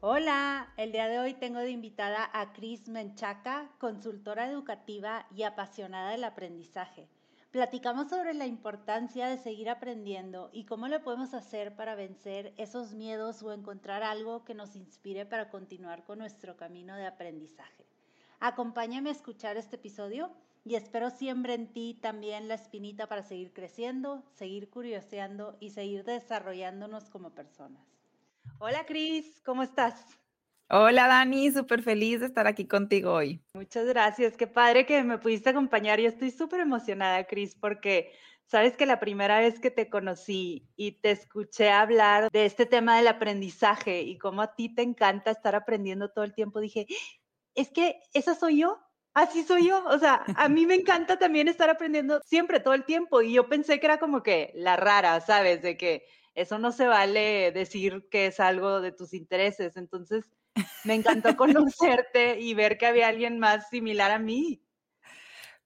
Hola, el día de hoy tengo de invitada a Cris Menchaca, consultora educativa y apasionada del aprendizaje. Platicamos sobre la importancia de seguir aprendiendo y cómo lo podemos hacer para vencer esos miedos o encontrar algo que nos inspire para continuar con nuestro camino de aprendizaje. Acompáñame a escuchar este episodio y espero siempre en ti también la espinita para seguir creciendo, seguir curioseando y seguir desarrollándonos como personas. Hola Cris, ¿cómo estás? Hola Dani, súper feliz de estar aquí contigo hoy. Muchas gracias, qué padre que me pudiste acompañar. Yo estoy súper emocionada, Cris, porque sabes que la primera vez que te conocí y te escuché hablar de este tema del aprendizaje y cómo a ti te encanta estar aprendiendo todo el tiempo, dije, es que esa soy yo, así soy yo. O sea, a mí me encanta también estar aprendiendo siempre, todo el tiempo. Y yo pensé que era como que la rara, ¿sabes? De que eso no se vale decir que es algo de tus intereses. Entonces, me encantó conocerte y ver que había alguien más similar a mí.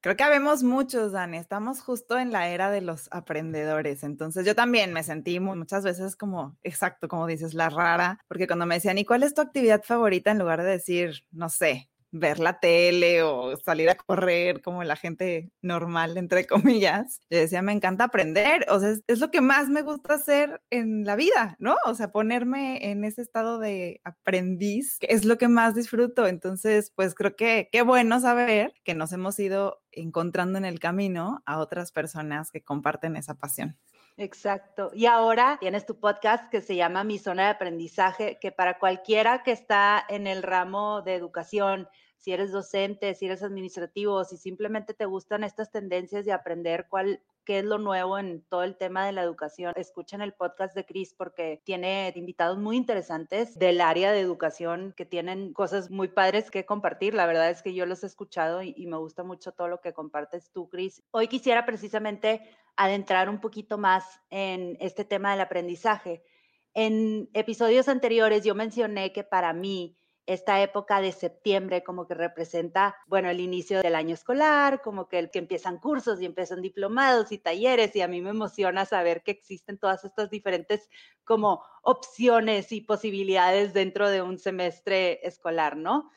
Creo que habemos muchos, Dani. Estamos justo en la era de los aprendedores. Entonces yo también me sentí muchas veces como, exacto, como dices, la rara, porque cuando me decían, ¿y cuál es tu actividad favorita? En lugar de decir, no sé, ver la tele o salir a correr como la gente normal, entre comillas. Yo decía, me encanta aprender, o sea, es, lo que más me gusta hacer en la vida, ¿no? O sea, ponerme en ese estado de aprendiz, es lo que más disfruto. Entonces, pues creo que qué bueno saber que nos hemos ido encontrando en el camino a otras personas que comparten esa pasión. Exacto. Y ahora tienes tu podcast que se llama Mi Zona de Aprendizaje, que para cualquiera que está en el ramo de educación, si eres docente, si eres administrativo, si simplemente te gustan estas tendencias de aprender cuál, qué es lo nuevo en todo el tema de la educación, escuchen el podcast de Chris porque tiene invitados muy interesantes del área de educación que tienen cosas muy padres que compartir. La verdad es que yo los he escuchado y, y me gusta mucho todo lo que compartes tú, Chris. Hoy quisiera precisamente adentrar un poquito más en este tema del aprendizaje. En episodios anteriores yo mencioné que para mí esta época de septiembre como que representa, bueno, el inicio del año escolar, como que el que empiezan cursos y empiezan diplomados y talleres y a mí me emociona saber que existen todas estas diferentes como opciones y posibilidades dentro de un semestre escolar, ¿no?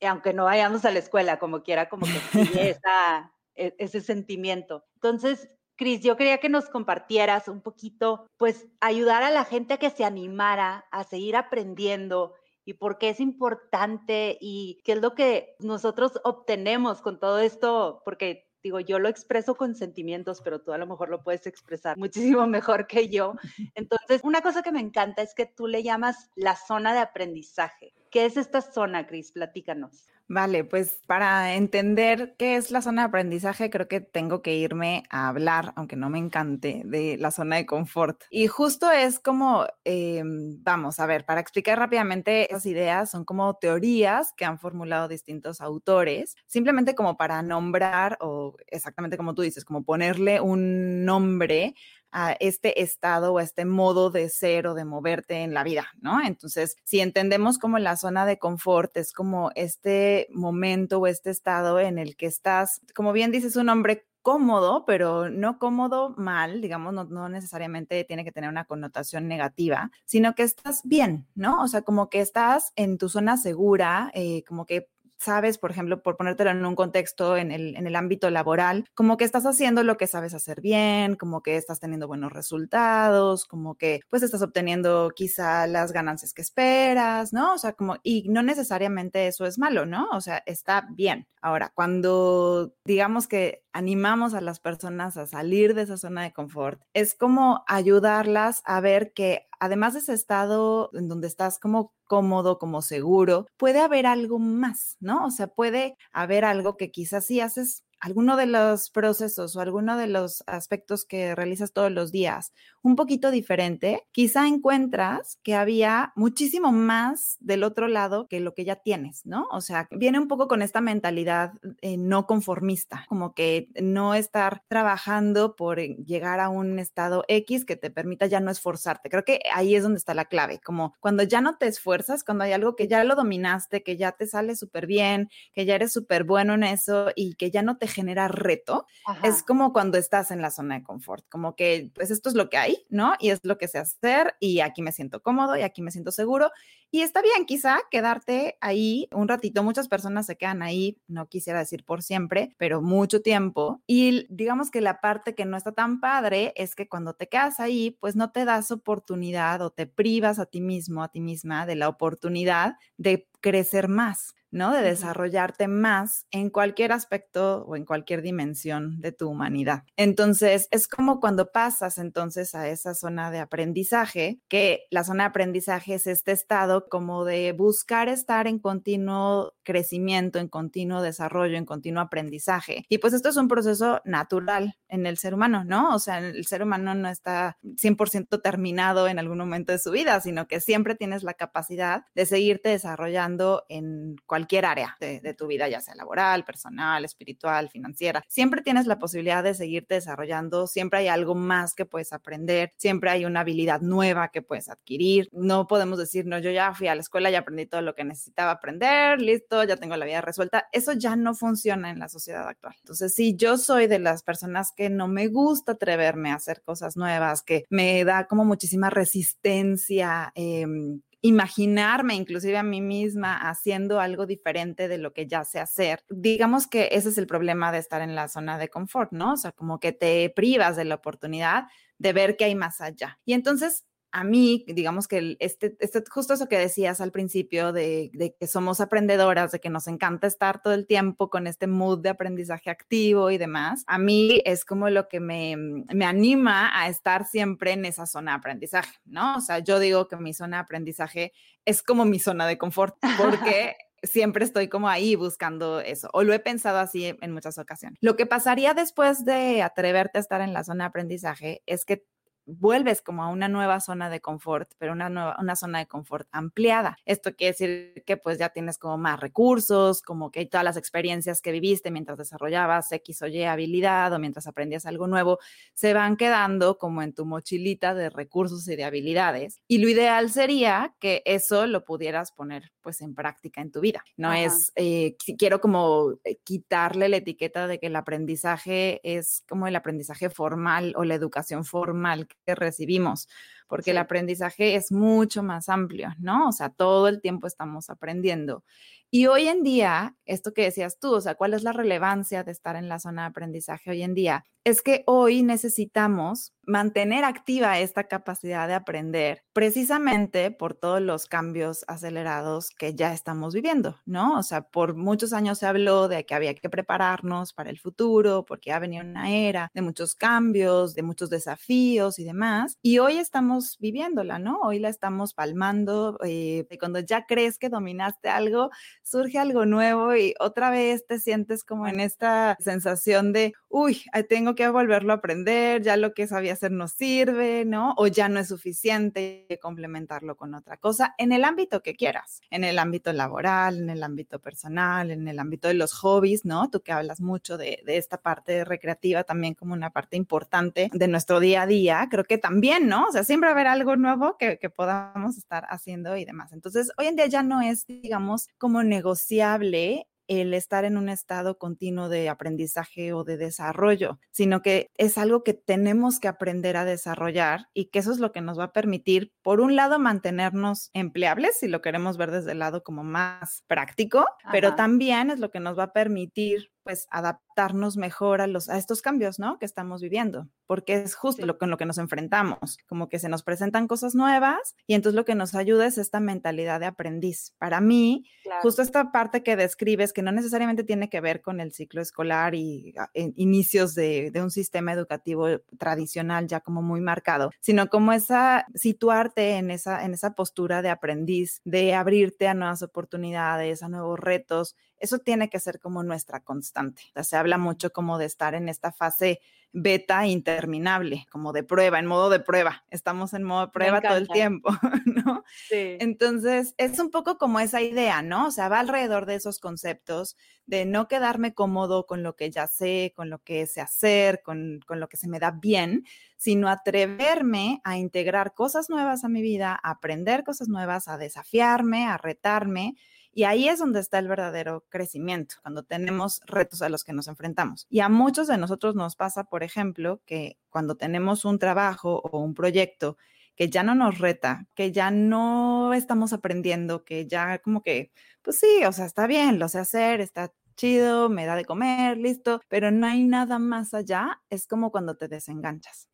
Y aunque no vayamos a la escuela, como quiera, como que sigue esa, e, ese sentimiento. Entonces, Cris, yo quería que nos compartieras un poquito, pues ayudar a la gente a que se animara a seguir aprendiendo y por qué es importante y qué es lo que nosotros obtenemos con todo esto, porque digo, yo lo expreso con sentimientos, pero tú a lo mejor lo puedes expresar muchísimo mejor que yo. Entonces, una cosa que me encanta es que tú le llamas la zona de aprendizaje. ¿Qué es esta zona, Cris? Platícanos. Vale, pues para entender qué es la zona de aprendizaje, creo que tengo que irme a hablar, aunque no me encante, de la zona de confort. Y justo es como, em, vamos a ver, para explicar rápidamente esas ideas, son como teorías que han formulado distintos autores, simplemente como para nombrar o exactamente como tú dices, como ponerle un nombre a este estado o a este modo de ser o de moverte en la vida, ¿no? Entonces, si entendemos como la zona de confort es como este momento o este estado en el que estás, como bien dices, un hombre cómodo, pero no cómodo mal, digamos, no, necesariamente tiene que tener una connotación negativa, sino que estás bien, ¿no? O sea, como que estás en tu zona segura, eh, como que sabes, por ejemplo, por ponértelo en un contexto en el, en el ámbito laboral, como que estás haciendo lo que sabes hacer bien, como que estás teniendo buenos resultados, como que pues estás obteniendo quizá las ganancias que esperas, ¿no? O sea, como, y no necesariamente eso es malo, ¿no? O sea, está bien. Ahora, cuando digamos que animamos a las personas a salir de esa zona de confort, es como ayudarlas a ver que además de ese estado en donde estás como cómodo, como seguro, puede haber algo más, ¿no? O sea, puede haber algo que quizás sí haces alguno de los procesos o alguno de los aspectos que realizas todos los días un poquito diferente, quizá encuentras que había muchísimo más del otro lado que lo que ya tienes, ¿no? O sea, viene un poco con esta mentalidad eh, no conformista, como que no estar trabajando por llegar a un estado X que te permita ya no esforzarte. Creo que ahí es donde está la clave, como cuando ya no te esfuerzas, cuando hay algo que ya lo dominaste, que ya te sale súper bien, que ya eres súper bueno en eso y que ya no te genera reto, es como cuando estás en la zona de confort, como que pues esto es lo que hay, ¿no? Y es lo que sé hacer y aquí me siento cómodo y aquí me siento seguro y está bien quizá quedarte ahí un ratito, muchas personas se quedan ahí, no quisiera decir por siempre, pero mucho tiempo y digamos que la parte que no está tan padre es que cuando te quedas ahí, pues no te das oportunidad o te privas a ti mismo, a ti misma de la oportunidad de crecer más. ¿No? De desarrollarte más en cualquier aspecto o en cualquier dimensión de tu humanidad. Entonces, es como cuando pasas entonces a esa zona de aprendizaje, que la zona de aprendizaje es este estado como de buscar estar en continuo crecimiento, en continuo desarrollo, en continuo aprendizaje. Y pues esto es un proceso natural en el ser humano, ¿no? O sea, el ser humano no está 100% terminado en algún momento de su vida, sino que siempre tienes la capacidad de seguirte desarrollando en cualquier cualquier área de, tu vida, ya sea laboral, personal, espiritual, financiera. Siempre tienes la posibilidad de seguirte desarrollando, siempre hay algo más que puedes aprender, siempre hay una habilidad nueva que puedes adquirir. No podemos decir, no, yo ya fui a la escuela y aprendí todo lo que necesitaba aprender, listo, ya tengo la vida resuelta. Eso ya no funciona en la sociedad actual. Entonces, si yo soy de las personas que no me gusta atreverme a hacer cosas nuevas, que me da como muchísima resistencia, eh, imaginarme inclusive a mí misma haciendo algo diferente de lo que ya sé hacer. Digamos que ese es el problema de estar en la zona de confort, ¿no? O sea, como que te privas de la oportunidad de ver que hay más allá. Y entonces a mí, digamos que este, este, justo eso que decías al principio de, de, que somos aprendedoras, de que nos encanta estar todo el tiempo con este mood de aprendizaje activo y demás, a mí es como lo que me, me anima a estar siempre en esa zona de aprendizaje, ¿no? O sea, yo digo que mi zona de aprendizaje es como mi zona de confort, porque siempre estoy como ahí buscando eso, o lo he pensado así en muchas ocasiones. Lo que pasaría después de atreverte a estar en la zona de aprendizaje es que vuelves como a una nueva zona de confort, pero una nueva, una zona de confort ampliada. Esto quiere decir que pues ya tienes como más recursos, como que todas las experiencias que viviste mientras desarrollabas X o Y habilidad o mientras aprendías algo nuevo, se van quedando como en tu mochilita de recursos y de habilidades. Y lo ideal sería que eso lo pudieras poner pues en práctica en tu vida. No es, eh, quiero como eh, quitarle la etiqueta de que el aprendizaje es como el aprendizaje formal o la educación formal que recibimos, porque el aprendizaje es mucho más amplio, ¿no? O sea, todo el tiempo estamos aprendiendo. Y hoy en día, esto que decías tú, o sea, ¿cuál es la relevancia de estar en la zona de aprendizaje hoy en día? Es que hoy necesitamos mantener activa esta capacidad de aprender precisamente por todos los cambios acelerados que ya estamos viviendo, ¿no? O sea, por muchos años se habló de que había que prepararnos para el futuro, porque ya venía una era de muchos cambios, de muchos desafíos y demás. Y hoy estamos viviéndola, ¿no? Hoy la estamos palmando. Eh, y cuando ya crees que dominaste algo, surge algo nuevo y otra vez te sientes como en esta sensación de, uy, tengo que volverlo a aprender, ya lo que sabía hacer no sirve, ¿no? O ya no es suficiente complementarlo con otra cosa en el ámbito que quieras, en el ámbito laboral, en el ámbito personal, en el ámbito de los hobbies, ¿no? Tú que hablas mucho de, esta parte recreativa también como una parte importante de nuestro día a día, creo que también, ¿no? O sea, siempre va a haber algo nuevo que, que podamos estar haciendo y demás. Entonces, hoy en día ya no es, digamos, como negociable el estar en un estado continuo de aprendizaje o de desarrollo, sino que es algo que tenemos que aprender a desarrollar y que eso es lo que nos va a permitir, por un lado, mantenernos empleables, si lo queremos ver desde el lado como más práctico, pero también es lo que nos va a permitir pues adaptarnos mejor a, los, a estos cambios, ¿no? Que estamos viviendo, porque es justo lo con lo que nos enfrentamos, como que se nos presentan cosas nuevas y entonces lo que nos ayuda es esta mentalidad de aprendiz. Para mí, justo esta parte que describes, que no necesariamente tiene que ver con el ciclo escolar y ah, inicios de, de un sistema educativo tradicional ya como muy marcado, sino como esa, situarte en esa, en esa postura de aprendiz, de abrirte a nuevas oportunidades, a nuevos retos, eso tiene que ser como nuestra constante. O sea, se habla mucho como de estar en esta fase beta interminable, como de prueba, en modo de prueba. Estamos en modo de prueba todo el tiempo, ¿no? Sí. Entonces, es un poco como esa idea, ¿no? O sea, va alrededor de esos conceptos de no quedarme cómodo con lo que ya sé, con lo que sé hacer, con, con lo que se me da bien, sino atreverme a integrar cosas nuevas a mi vida, a aprender cosas nuevas, a desafiarme, a retarme y ahí es donde está el verdadero crecimiento, cuando tenemos retos a los que nos enfrentamos. Y a muchos de nosotros nos pasa, por ejemplo, que cuando tenemos un trabajo o un proyecto que ya no nos reta, que ya no estamos aprendiendo, que ya como que, pues sí, o sea, está bien, lo sé hacer, está chido, me da de comer, listo, pero no hay nada más allá, es como cuando te desenganchas.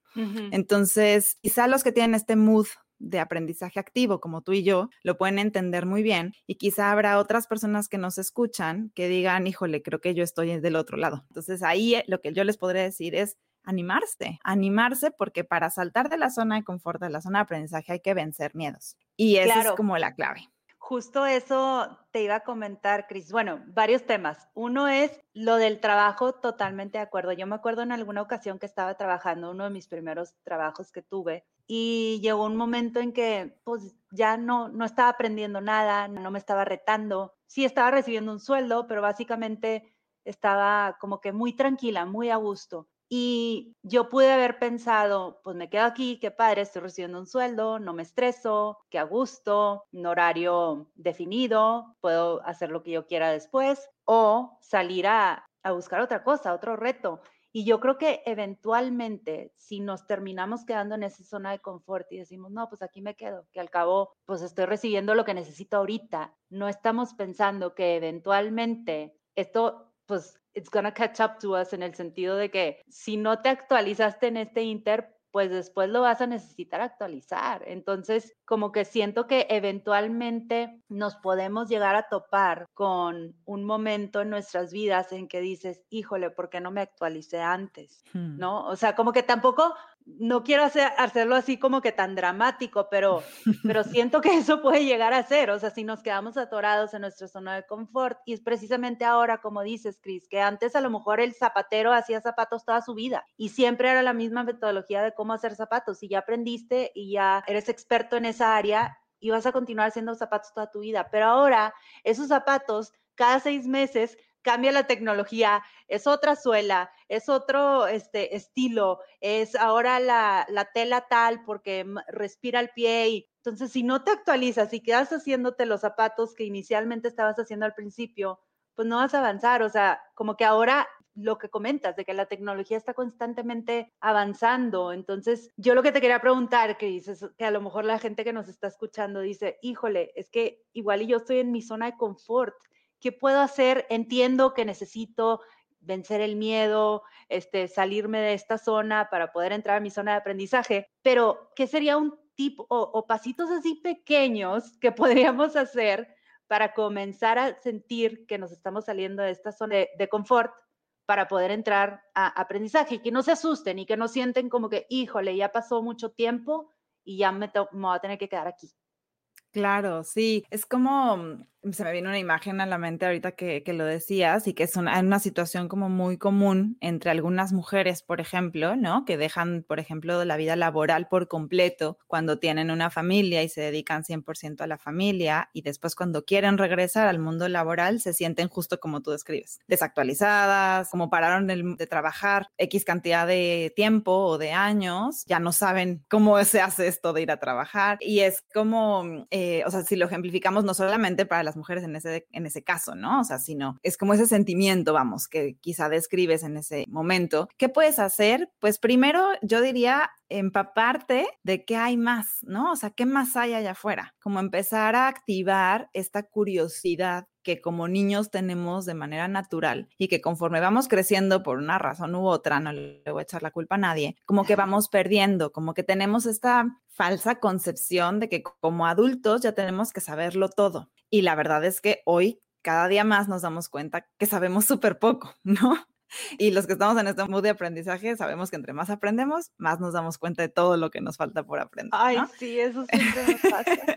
Entonces, quizá los que tienen este mood de aprendizaje activo como tú y yo lo pueden entender muy bien y quizá habrá otras personas que nos escuchan que digan, híjole, creo que yo estoy del otro lado. Entonces ahí eh, lo que yo les podría decir es animarse, animarse porque para saltar de la zona de confort, de la zona de aprendizaje hay que vencer miedos. Y esa es como la clave. Justo eso te iba a comentar, Cris. Bueno, varios temas. Uno es lo del trabajo, totalmente de acuerdo. Yo me acuerdo en alguna ocasión que estaba trabajando, uno de mis primeros trabajos que tuve, y llegó un momento en que pues ya no, no estaba aprendiendo nada, no me estaba retando. Sí estaba recibiendo un sueldo, pero básicamente estaba como que muy tranquila, muy a gusto. Y yo pude haber pensado, pues me quedo aquí, qué padre, estoy recibiendo un sueldo, no me estreso, qué a gusto, un horario definido, puedo hacer lo que yo quiera después o salir a, a buscar otra cosa, otro reto. Y yo creo que eventualmente, si nos terminamos quedando en esa zona de confort y decimos, no, pues aquí me quedo, que al cabo, pues estoy recibiendo lo que necesito ahorita, no estamos pensando que eventualmente esto, pues it's gonna catch up to us en el sentido de que si no te actualizaste en este inter, pues después lo vas a necesitar actualizar. Entonces, como que siento que eventualmente nos podemos llegar a topar con un momento en nuestras vidas en que dices, híjole, ¿por qué no me actualicé antes? Hmm. ¿No? O sea, como que tampoco no quiero hacer, hacerlo así como que tan dramático, pero, pero siento que eso puede llegar a ser, o sea, si nos quedamos atorados en nuestra zona de confort, y es precisamente ahora, como dices, Cris, que antes a lo mejor el zapatero hacía zapatos toda su vida y siempre era la misma metodología de cómo hacer zapatos, y ya aprendiste y ya eres experto en esa área y vas a continuar haciendo zapatos toda tu vida, pero ahora esos zapatos cada seis meses cambia la tecnología, es otra suela, es otro este, estilo, es ahora la, la tela tal porque respira el pie y entonces si no te actualizas y quedas haciéndote los zapatos que inicialmente estabas haciendo al principio, pues no vas a avanzar, o sea, como que ahora lo que comentas, de que la tecnología está constantemente avanzando. Entonces, yo lo que te quería preguntar, que dices, que a lo mejor la gente que nos está escuchando dice, híjole, es que igual y yo estoy en mi zona de confort ¿qué puedo hacer? Entiendo que necesito vencer el miedo, este, salirme de esta zona para poder entrar a mi zona de aprendizaje, pero ¿qué sería un tip o, pasitos así pequeños que podríamos hacer para comenzar a sentir que nos estamos saliendo de esta zona de, confort para poder entrar a aprendizaje, que no se asusten y que no sienten como que, híjole, ya pasó mucho tiempo y ya me, me voy a tener que quedar aquí. Claro, sí, es como, mm, se me viene una imagen a la mente ahorita que, que lo decías y que es una, una, situación como muy común entre algunas mujeres, por ejemplo, ¿no? Que dejan, por ejemplo, la vida laboral por completo cuando tienen una familia y se dedican 100% a la familia y después cuando quieren regresar al mundo laboral se sienten justo como tú describes, desactualizadas, como pararon de, trabajar X cantidad de tiempo o de años, ya no saben cómo se hace esto de ir a trabajar y es como, eh, o sea, si lo ejemplificamos no solamente para las mujeres en ese, en ese caso, ¿no? O sea, sino es como ese sentimiento, vamos, que quizá describes en ese momento. ¿Qué puedes hacer? Pues primero yo diría empaparte de qué hay más, ¿no? O sea, ¿qué más hay allá afuera? Como empezar a activar esta curiosidad que como niños tenemos de manera natural y que conforme vamos creciendo por una razón u otra, no le voy a echar la culpa a nadie, como que vamos perdiendo, como que tenemos esta falsa concepción de que como adultos ya tenemos que saberlo todo. Y la verdad es que hoy cada día más nos damos cuenta que sabemos súper poco, ¿no? Y los que estamos en este mood de aprendizaje sabemos que entre más aprendemos, más nos damos cuenta de todo lo que nos falta por aprender. Ay, sí, eso siempre me pasa.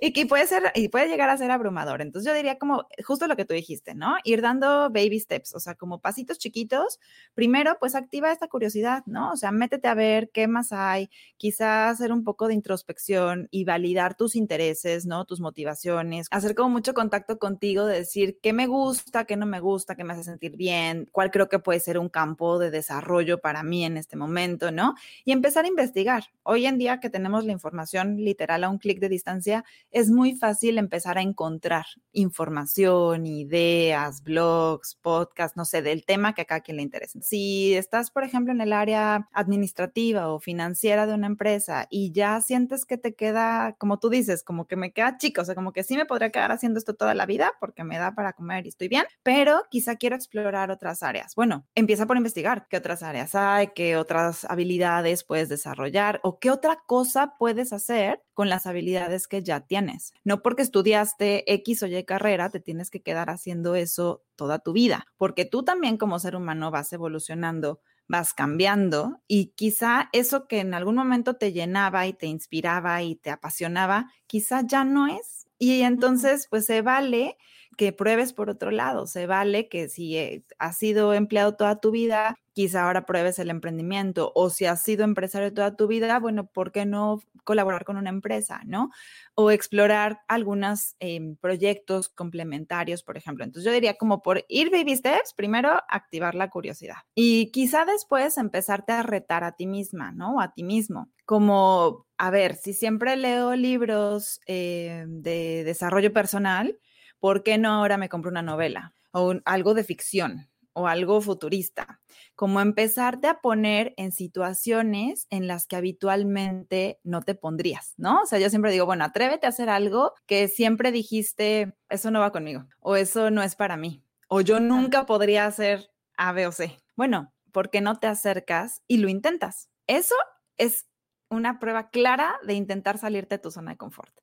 y que puede ser, y puede llegar a ser abrumador. Entonces yo diría como justo lo que tú dijiste, ¿no? Ir dando baby steps, o sea, como pasitos chiquitos. Primero, pues activa esta curiosidad, ¿no? O sea, métete a ver qué más hay, quizás hacer un poco de introspección y validar tus intereses, ¿no? Tus motivaciones, hacer como mucho contacto contigo de decir qué me gusta, qué no me gusta, qué me hace sentir bien, cuál creo que puede ser un campo de desarrollo para mí en este momento, ¿no? Y empezar a investigar. Hoy en día que tenemos la información literal a un clic de distancia, es muy fácil empezar a encontrar información, ideas, blogs, podcasts, no sé, del tema que a cada quien le interese. Si estás, por ejemplo, en el área administrativa o financiera de una empresa y ya sientes que te queda, como tú dices, como que me queda chico, o sea, como que sí me podría quedar haciendo esto toda la vida porque me da para comer y estoy bien, pero quizá quiero explorar otras áreas. Bueno, empieza por investigar qué otras áreas hay, qué otras habilidades puedes desarrollar o qué otra cosa puedes hacer con las habilidades que ya tienes. No porque estudiaste X o Y carrera, te tienes que quedar haciendo eso toda tu vida, porque tú también como ser humano vas evolucionando vas cambiando y quizá eso que en algún momento te llenaba y te inspiraba y te apasionaba, quizá ya no es. Y entonces, pues se vale que pruebes por otro lado. Se vale que si eh, has sido empleado toda tu vida, quizá ahora pruebes el emprendimiento o si has sido empresario toda tu vida, bueno, ¿por qué no colaborar con una empresa, no? O explorar algunos em, proyectos complementarios, por ejemplo. Entonces yo diría como por ir baby steps, primero activar la curiosidad y quizá después empezarte a retar a ti misma, ¿no? A ti mismo. Como, a ver, si siempre leo libros eh, de desarrollo personal, ¿por qué no ahora me compro una novela o algo de ficción o algo futurista? Como empezarte a poner en situaciones en las que habitualmente no te pondrías, ¿no? O sea, yo siempre digo, bueno, atrévete a hacer algo que siempre dijiste, eso no va conmigo o eso no es para mí o yo nunca podría hacer A, B o C. Bueno, ¿por qué no te acercas y lo intentas? Eso es una prueba clara de intentar salirte de tu zona de confort.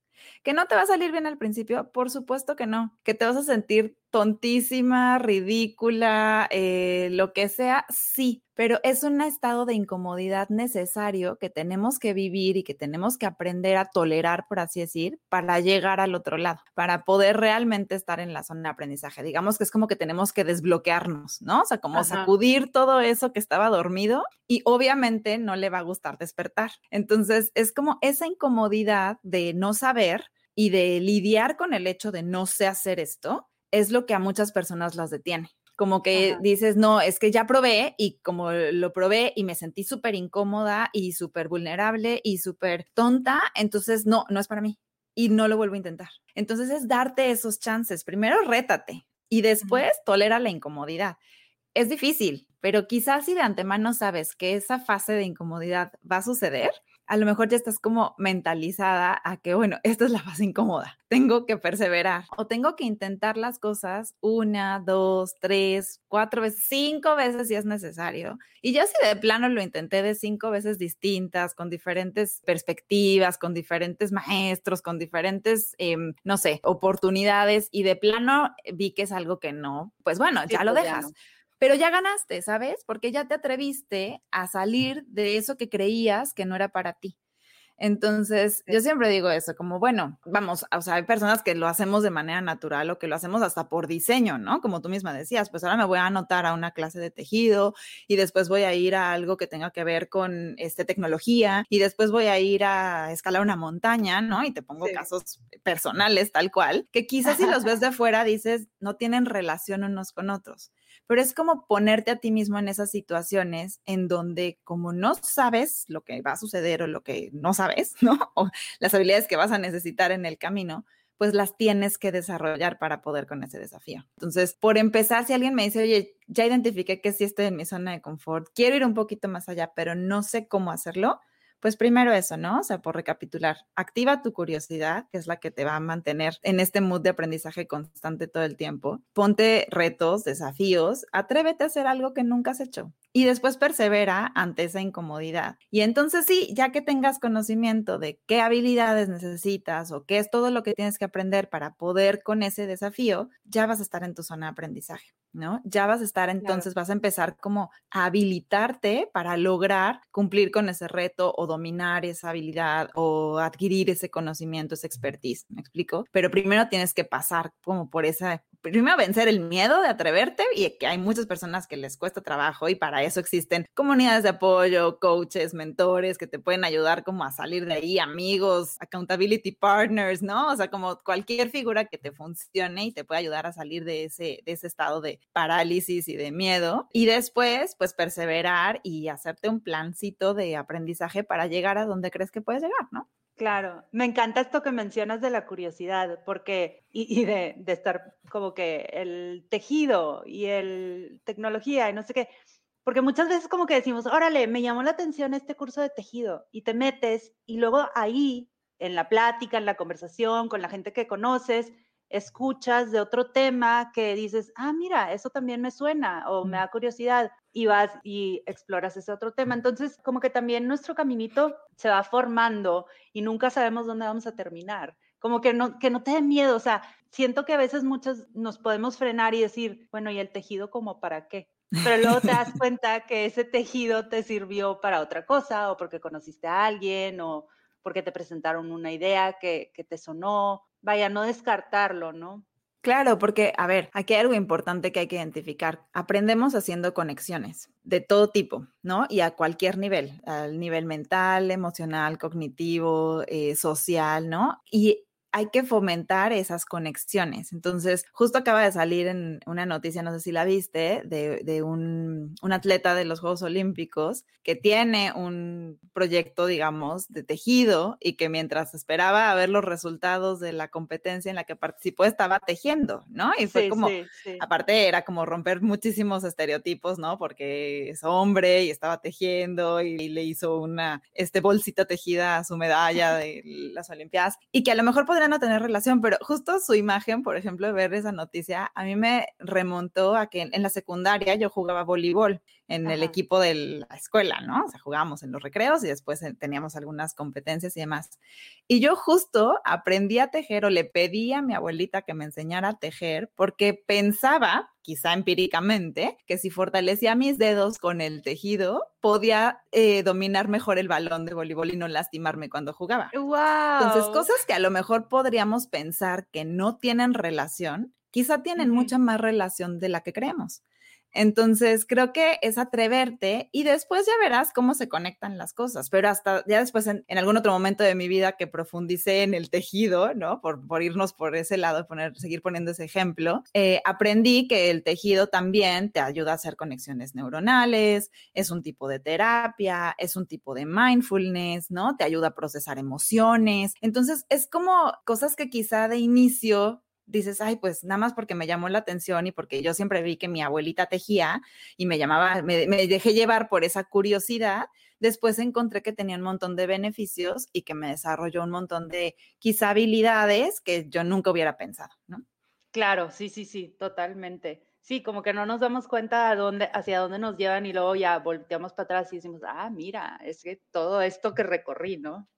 ¿Que no te va a salir bien al principio? Por supuesto que no. ¿Que te vas a sentir tontísima, ridícula, eh, lo que sea? Sí, pero es un estado de incomodidad necesario que tenemos que vivir y que tenemos que aprender a tolerar, por así decir, para llegar al otro lado, para poder realmente estar en la zona de aprendizaje. Digamos que es como que tenemos que desbloquearnos, ¿no? O sea, como sacudir todo eso que estaba dormido y obviamente no le va a gustar despertar. Entonces, es como esa incomodidad de no saber y de lidiar con el hecho de no sé hacer esto, es lo que a muchas personas las detiene. Como que dices, no, es que ya probé y como lo probé y me sentí súper incómoda y súper vulnerable y súper tonta, entonces no, no es para mí y no lo vuelvo a intentar. Entonces es darte esos chances. Primero rétate y después tolera la incomodidad. Es difícil, pero quizás si de antemano sabes que esa fase de incomodidad va a suceder, a lo mejor ya estás como mentalizada a que, bueno, esta es la fase incómoda, tengo que perseverar o tengo que intentar las cosas una, dos, tres, cuatro veces, cinco veces si es necesario. Y ya si de plano lo intenté de cinco veces distintas, con diferentes perspectivas, con diferentes maestros, con diferentes, em, no sé, oportunidades y de plano vi que es algo que no, pues bueno, ya lo pues dejas pero ya ganaste, ¿sabes? Porque ya te atreviste a salir de eso que creías que no era para ti. Entonces, yo siempre digo eso, como, bueno, vamos, o sea, hay personas que lo hacemos de manera natural o que lo hacemos hasta por diseño, ¿no? Como tú misma decías, pues ahora me voy a anotar a una clase de tejido y después voy a ir a algo que tenga que ver con este, tecnología y después voy a ir a escalar una montaña, ¿no? Y te pongo casos personales tal cual, que quizás si los ves de fuera dices, no tienen relación unos con otros pero es como ponerte a ti mismo en esas situaciones en donde como no sabes lo que va a suceder o lo que no sabes, ¿no? O las habilidades que vas a necesitar en el camino, pues las tienes que desarrollar para poder con ese desafío. Entonces, por empezar, si alguien me dice, oye, ya identifiqué que sí estoy en mi zona de confort, quiero ir un poquito más allá, pero no sé cómo hacerlo, pues primero eso, ¿no? O sea, por recapitular, activa tu curiosidad, que es la que te va a mantener en este mood de aprendizaje constante todo el tiempo. Ponte retos, desafíos, atrévete a hacer algo que nunca has hecho y después persevera ante esa incomodidad. Y entonces sí, ya que tengas conocimiento de qué habilidades necesitas o qué es todo lo que tienes que aprender para poder con ese desafío, ya vas a estar en tu zona de aprendizaje. ¿no? Ya vas a estar entonces, vas a empezar como a habilitarte para lograr cumplir con ese reto o dominar esa habilidad o adquirir ese conocimiento, esa expertise, ¿me explico? Pero primero tienes que pasar como por esa, primero vencer el miedo de atreverte y que hay muchas personas que les cuesta trabajo y para eso existen comunidades de apoyo, coaches, mentores que te pueden ayudar como a salir de ahí, amigos, accountability partners, ¿no? O sea, como cualquier figura que te funcione y te pueda ayudar a salir de ese, de ese estado de parálisis y de miedo. Y después, pues perseverar y hacerte un plancito de aprendizaje para llegar a donde crees que puedes llegar, ¿no? Claro, me encanta esto que mencionas de la curiosidad, porque, y, de, de, estar como que el tejido y el tecnología y no sé qué, porque muchas veces como que decimos, órale, me llamó la atención este curso de tejido y te metes y luego ahí, en la plática, en la conversación con la gente que conoces, escuchas de otro tema que dices, ah, mira, eso también me suena o me da curiosidad y vas y exploras ese otro tema. Entonces, como que también nuestro caminito se va formando y nunca sabemos dónde vamos a terminar. Como que no, que no te dé miedo, o sea, siento que a veces muchos nos podemos frenar y decir, bueno, ¿y el tejido como para qué? Pero luego te das cuenta que ese tejido te sirvió para otra cosa o porque conociste a alguien o porque te presentaron una idea que, que te sonó vaya, no descartarlo, ¿no? Claro, porque, a ver, aquí hay algo importante que hay que identificar. Aprendemos haciendo conexiones de todo tipo, ¿no? Y a cualquier nivel, al nivel mental, emocional, cognitivo, eh, social, ¿no? Y hay que fomentar esas conexiones. Entonces, justo acaba de salir en una noticia, no sé si la viste, de, un, atleta de los Juegos Olímpicos que tiene un proyecto, digamos, de tejido y que mientras esperaba a ver los resultados de la competencia en la que participó, estaba tejiendo, ¿no? Y fue como, aparte era como romper muchísimos estereotipos, ¿no? Porque es hombre y estaba tejiendo y, le hizo una este, bolsita tejida a su medalla de las Olimpiadas y que a lo mejor no tener relación, pero justo su imagen, por ejemplo, ver esa noticia, a mí me remontó a que en la secundaria yo jugaba voleibol en el equipo de la escuela, ¿no? O sea, jugábamos en los recreos y después eh, teníamos algunas competencias y demás. Y yo justo aprendí a tejer o le pedí a mi abuelita que me enseñara a tejer porque pensaba, quizá empíricamente, que si fortalecía mis dedos con el tejido, podía eh, dominar mejor el balón de voleibol y no lastimarme cuando jugaba. ¡Wow! Entonces, cosas que a lo mejor podríamos pensar que no tienen relación, quizá tienen mucha más relación de la que creemos. Entonces, creo que es atreverte y después ya verás cómo se conectan las cosas, pero hasta ya después en, algún otro momento de mi vida que profundicé en el tejido, ¿no? Por, irnos por ese lado, poner, seguir poniendo ese ejemplo, eh, aprendí que el tejido también te ayuda a hacer conexiones neuronales, es un tipo de terapia, es un tipo de mindfulness, ¿no? Te ayuda a procesar emociones. Entonces, es como cosas que quizá de inicio dices, ay, pues nada más porque me llamó la atención y porque yo siempre vi que mi abuelita tejía y me llamaba, me, dejé llevar por esa curiosidad, después encontré que tenía un montón de beneficios y que me desarrolló un montón de quizá habilidades que yo nunca hubiera pensado, ¿no? Claro, sí, sí, sí, totalmente. Sí, como que no nos damos cuenta dónde, hacia dónde nos llevan y luego ya volteamos para atrás y decimos, ah, mira, es que todo esto que recorrí, ¿no?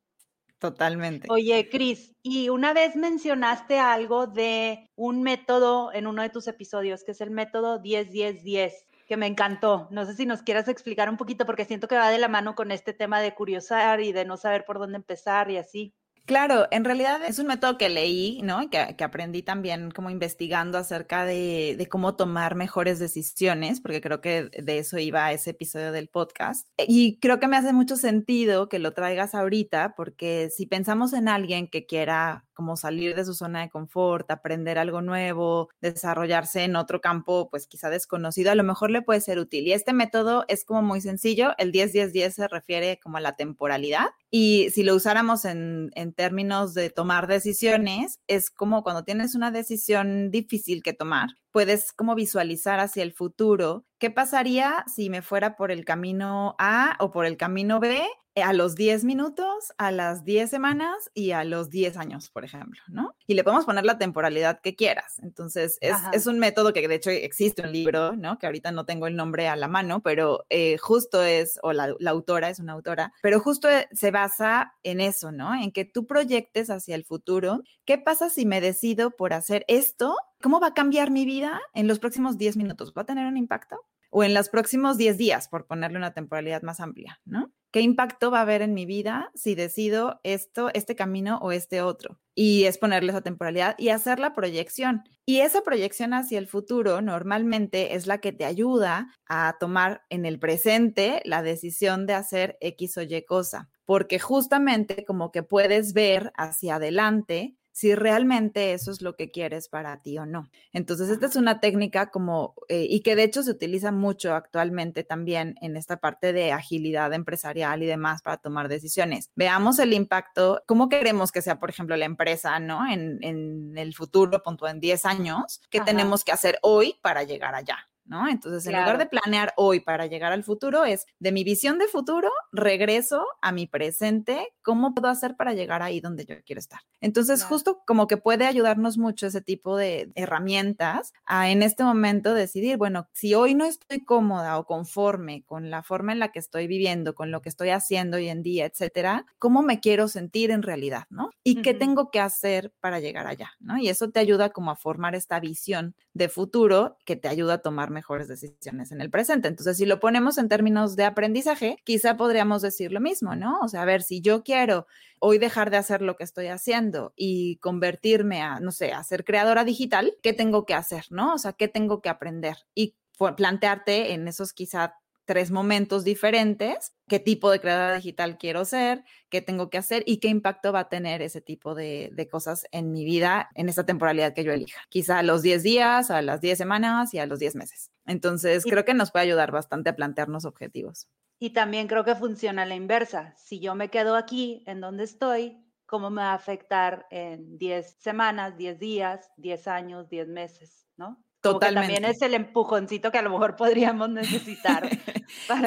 Totalmente. Oye, Cris, y una vez mencionaste algo de un método en uno de tus episodios, que es el método 10-10-10, que me encantó. No sé si nos quieras explicar un poquito, porque siento que va de la mano con este tema de curiosar y de no saber por dónde empezar y así. Claro, en realidad es un método que leí, ¿no? Que, que aprendí también como investigando acerca de, de, cómo tomar mejores decisiones, porque creo que de eso iba ese episodio del podcast. Y creo que me hace mucho sentido que lo traigas ahorita, porque si pensamos en alguien que quiera como salir de su zona de confort, aprender algo nuevo, desarrollarse en otro campo, pues quizá desconocido, a lo mejor le puede ser útil. Y este método es como muy sencillo, el 10-10-10 se refiere como a la temporalidad y si lo usáramos en, en términos de tomar decisiones, es como cuando tienes una decisión difícil que tomar, puedes como visualizar hacia el futuro qué pasaría si me fuera por el camino A o por el camino B a los 10 minutos, a las 10 semanas y a los 10 años, por ejemplo, ¿no? Y le podemos poner la temporalidad que quieras. Entonces, es, es un método que de hecho existe un libro, ¿no? Que ahorita no tengo el nombre a la mano, pero eh, justo es, o la, la, autora es una autora, pero justo eh, se basa en eso, ¿no? En que tú proyectes hacia el futuro. ¿Qué pasa si me decido por hacer esto? ¿Cómo va a cambiar mi vida en los próximos 10 minutos? ¿Va a tener un impacto? O en los próximos 10 días, por ponerle una temporalidad más amplia, ¿no? ¿Qué impacto va a haber en mi vida si decido esto, este camino o este otro? Y es ponerle esa temporalidad y hacer la proyección. Y esa proyección hacia el futuro normalmente es la que te ayuda a tomar en el presente la decisión de hacer X o Y cosa, porque justamente como que puedes ver hacia adelante si realmente eso es lo que quieres para ti o no. Entonces, esta es una técnica como, eh, y que de hecho se utiliza mucho actualmente también en esta parte de agilidad empresarial y demás para tomar decisiones. Veamos el impacto, cómo queremos que sea, por ejemplo, la empresa, ¿no? En, en el futuro, punto en 10 años, ¿qué tenemos que hacer hoy para llegar allá? ¿No? Entonces, en lugar de planear hoy para llegar al futuro, es de mi visión de futuro, regreso a mi presente, ¿cómo puedo hacer para llegar ahí donde yo quiero estar? Entonces, justo como que puede ayudarnos mucho ese tipo de herramientas a en este momento decidir, bueno, si hoy no estoy cómoda o conforme con la forma en la que estoy viviendo, con lo que estoy haciendo hoy en día, etcétera, ¿cómo me quiero sentir en realidad, ¿no? Y qué tengo que hacer para llegar allá, ¿no? Y eso te ayuda como a formar esta visión de futuro que te ayuda a tomar mejores decisiones en el presente. Entonces, si lo ponemos en términos de aprendizaje, quizá podríamos decir lo mismo, ¿no? O sea, a ver, si yo quiero hoy dejar de hacer lo que estoy haciendo y convertirme a, no sé, a ser creadora digital, ¿qué tengo que hacer, ¿no? O sea, ¿qué tengo que aprender? Y plantearte en esos quizá tres momentos diferentes, qué tipo de creadora digital quiero ser, qué tengo que hacer y qué impacto va a tener ese tipo de, cosas en mi vida en esta temporalidad que yo elija. Quizá a los 10 días, a las 10 semanas y a los 10 meses. Entonces, creo que nos puede ayudar bastante a plantearnos objetivos. Y también creo que funciona la inversa. Si yo me quedo aquí en donde estoy, ¿cómo me va a afectar en 10 semanas, 10 días, 10 años, 10 meses? ¿No? Totalmente. también es el empujoncito que a lo mejor podríamos necesitar.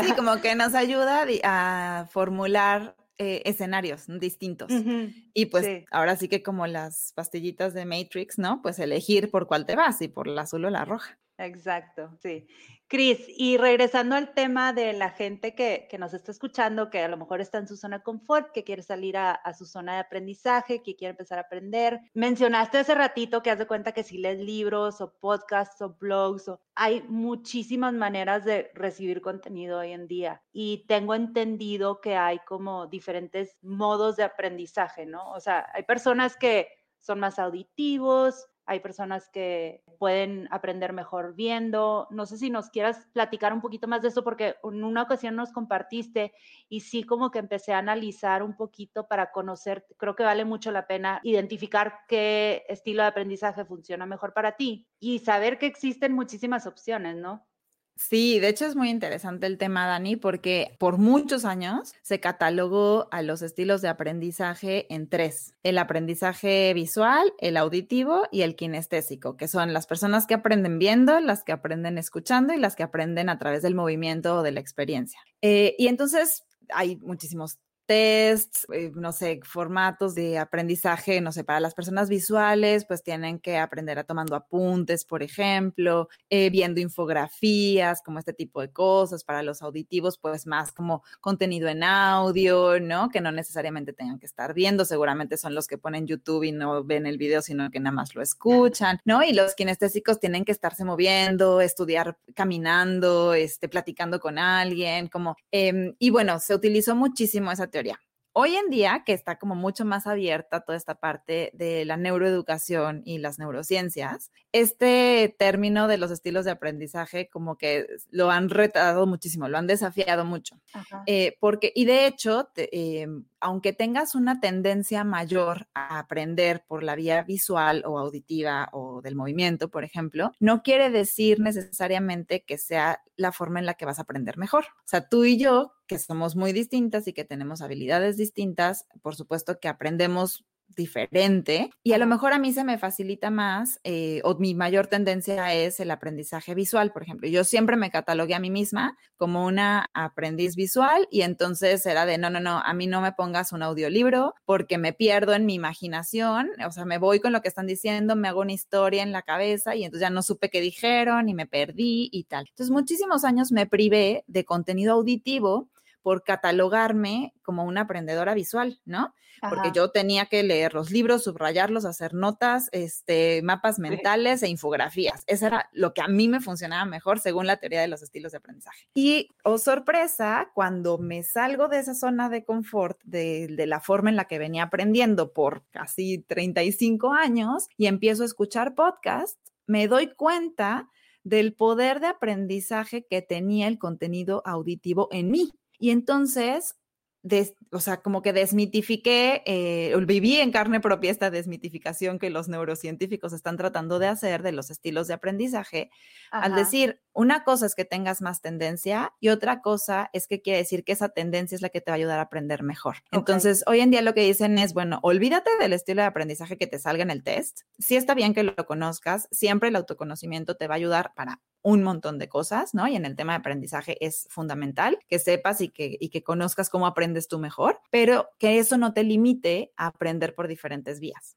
Sí, como que nos ayuda a formular eh, escenarios distintos. Y pues ahora sí que como las pastillitas de Matrix, ¿no? Pues elegir por cuál te vas, y por la azul o la roja. Exacto, sí. Cris, y regresando al tema de la gente que, nos está escuchando, que a lo mejor está en su zona de confort, que quiere salir a, su zona de aprendizaje, que quiere empezar a aprender. Mencionaste hace ratito que has de cuenta que si lees libros o podcasts o blogs, o, hay muchísimas maneras de recibir contenido hoy en día. Y tengo entendido que hay como diferentes modos de aprendizaje, ¿no? O sea, hay personas que son más auditivos, hay personas que pueden aprender mejor viendo. No sé si nos quieras platicar un poquito más de eso, porque en una ocasión nos compartiste y sí como que empecé a analizar un poquito para conocer, creo que vale mucho la pena identificar qué estilo de aprendizaje funciona mejor para ti y saber que existen muchísimas opciones, ¿no? Sí, de hecho es muy interesante el tema, Dani, porque por muchos años se catalogó a los estilos de aprendizaje en tres, el aprendizaje visual, el auditivo y el kinestésico, que son las personas que aprenden viendo, las que aprenden escuchando y las que aprenden a través del movimiento o de la experiencia. Eh, y entonces hay muchísimos tests, eh, no sé, formatos de aprendizaje, no sé, para las personas visuales, pues tienen que aprender a tomando apuntes, por ejemplo, eh, viendo infografías, como este tipo de cosas. Para los auditivos, pues más como contenido en audio, ¿no? Que no necesariamente tengan que estar viendo, seguramente son los que ponen YouTube y no ven el video, sino que nada más lo escuchan, ¿no? Y los kinestésicos tienen que estarse moviendo, estudiar caminando, este, platicando con alguien, como, em, y bueno, se utilizó muchísimo esa teoría. Hoy en día, que está como mucho más abierta toda esta parte de la neuroeducación y las neurociencias, este término de los estilos de aprendizaje como que lo han retado muchísimo, lo han desafiado mucho. Eh, porque, y de hecho, eh, aunque tengas una tendencia mayor a aprender por la vía visual o auditiva o del movimiento, por ejemplo, no quiere decir necesariamente que sea la forma en la que vas a aprender mejor. O sea, tú y yo, que somos muy distintas y que tenemos habilidades distintas, por supuesto que aprendemos diferente y a lo mejor a mí se me facilita más eh, o mi mayor tendencia es el aprendizaje visual, por ejemplo. Yo siempre me catalogué a mí misma como una aprendiz visual y entonces era de, no, no, no, a mí no me pongas un audiolibro porque me pierdo en mi imaginación, o sea, me voy con lo que están diciendo, me hago una historia en la cabeza y entonces ya no supe qué dijeron y me perdí y tal. Entonces, muchísimos años me privé de contenido auditivo por catalogarme como una aprendedora visual, ¿no? Porque yo tenía que leer los libros, subrayarlos, hacer notas, este, mapas mentales e infografías. Eso era lo que a mí me funcionaba mejor según la teoría de los estilos de aprendizaje. Y, oh sorpresa, cuando me salgo de esa zona de confort, de, de la forma en la que venía aprendiendo por casi 35 años y empiezo a escuchar podcasts, me doy cuenta del poder de aprendizaje que tenía el contenido auditivo en mí. Y entonces, o sea, como que desmitifiqué, eh, viví en carne propia esta desmitificación que los neurocientíficos están tratando de hacer de los estilos de aprendizaje, al decir, una cosa es que tengas más tendencia y otra cosa es que quiere decir que esa tendencia es la que te va a ayudar a aprender mejor. Entonces, hoy en día lo que dicen es, bueno, olvídate del estilo de aprendizaje que te salga en el test. Sí está bien que lo conozcas, siempre el autoconocimiento te va a ayudar para un montón de cosas, ¿no? Y en el tema de aprendizaje es fundamental que sepas y que, y que conozcas cómo aprendes tú mejor, pero que eso no te limite a aprender por diferentes vías.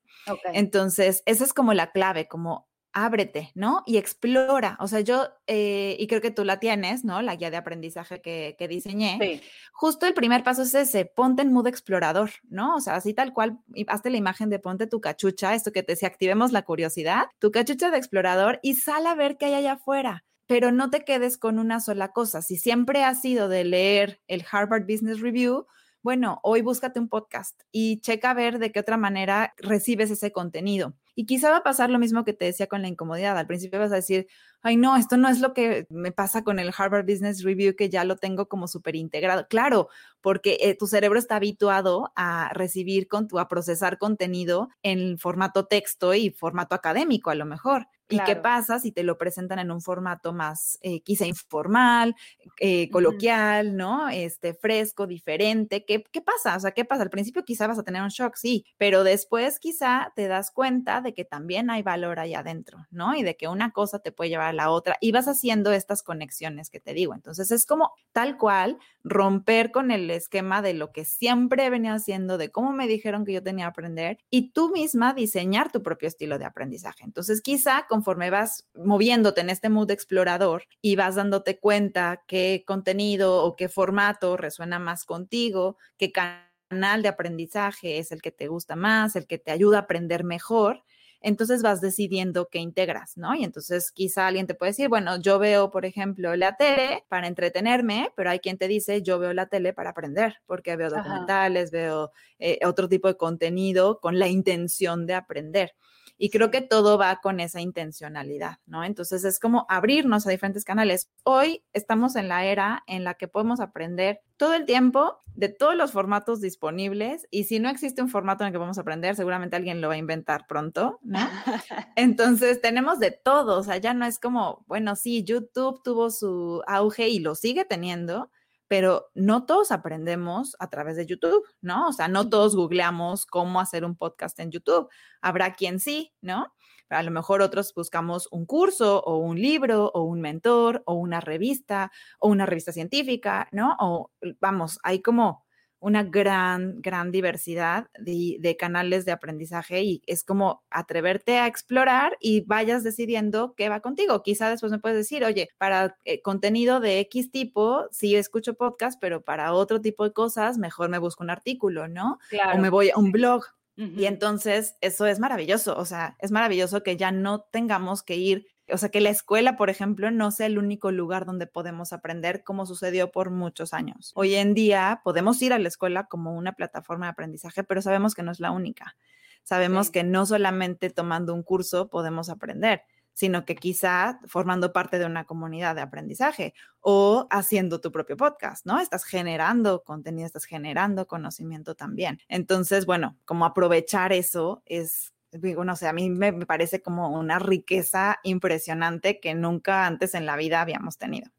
Entonces, esa es como la clave, como ábrete, ¿no? Y explora. O sea, yo, eh, y creo que tú la tienes, ¿no? La guía de aprendizaje que, que diseñé. Sí. Justo el primer paso es ese, ponte en mood explorador, ¿no? O sea, así tal cual, hazte la imagen de ponte tu cachucha, esto que te, si activemos la curiosidad, tu cachucha de explorador y sal a ver qué hay allá afuera. Pero no te quedes con una sola cosa. Si siempre has sido de leer el Harvard Business Review, bueno, hoy búscate un podcast y checa a ver de qué otra manera recibes ese contenido. Y quizá va a pasar lo mismo que te decía con la incomodidad. Al principio vas a decir, ay, no, esto no es lo que me pasa con el Harvard Business Review, que ya lo tengo como súper integrado. Claro, porque eh, tu cerebro está habituado a recibir, con tu, a procesar contenido en formato texto y formato académico, a lo mejor. ¿Y qué pasa si te lo presentan en un formato más eh, quizá informal, eh, coloquial, ¿no? Este, fresco, diferente. ¿Qué, ¿Qué pasa? O sea, ¿qué pasa? Al principio quizá vas a tener un shock, sí, pero después quizá te das cuenta de que también hay valor ahí adentro, ¿no? Y de que una cosa te puede llevar a la otra y vas haciendo estas conexiones que te digo. Entonces es como tal cual romper con el esquema de lo que siempre he venido haciendo, de cómo me dijeron que yo tenía que aprender y tú misma diseñar tu propio estilo de aprendizaje. Entonces quizá conforme vas moviéndote en este mood explorador y vas dándote cuenta qué contenido o qué formato resuena más contigo, qué canal de aprendizaje es el que te gusta más, el que te ayuda a aprender mejor, entonces vas decidiendo qué integras, ¿no? Y entonces quizá alguien te puede decir, bueno, yo veo, por ejemplo, la tele para entretenerme, pero hay quien te dice, yo veo la tele para aprender, porque veo documentales, veo eh, otro tipo de contenido con la intención de aprender. Y creo que todo va con esa intencionalidad, ¿no? Entonces es como abrirnos a diferentes canales. Hoy estamos en la era en la que podemos aprender todo el tiempo de todos los formatos disponibles y si no existe un formato en el que podemos aprender, seguramente alguien lo va a inventar pronto, ¿no? Entonces tenemos de todo, o sea, ya no es como, bueno, sí, YouTube tuvo su auge y lo sigue teniendo, pero no todos aprendemos a través de YouTube, ¿no? O sea, no todos googleamos cómo hacer un podcast en YouTube. Habrá quien sí, ¿no? a lo mejor otros buscamos un curso o un libro o un mentor o una revista o una revista científica, ¿no? O vamos, hay como una gran, gran diversidad de, canales de aprendizaje y es como atreverte a explorar y vayas decidiendo qué va contigo. Quizá después me puedes decir, oye, para eh, contenido de X tipo, sí escucho podcast, pero para otro tipo de cosas, mejor me busco un artículo, ¿no? O me voy a un blog. Y entonces eso es maravilloso, o sea, es maravilloso que ya no tengamos que ir o sea, que la escuela, por ejemplo, no sea el único lugar donde podemos aprender como sucedió por muchos años. Hoy en día podemos ir a la escuela como una plataforma de aprendizaje, pero sabemos que no es la única. Sabemos que no solamente tomando un curso podemos aprender, sino que quizá formando parte de una comunidad de aprendizaje o haciendo tu propio podcast, ¿no? Estás generando contenido, estás generando conocimiento también. Entonces, bueno, como aprovechar eso es no sé, a mí me, parece como una riqueza impresionante que nunca antes en la vida habíamos tenido.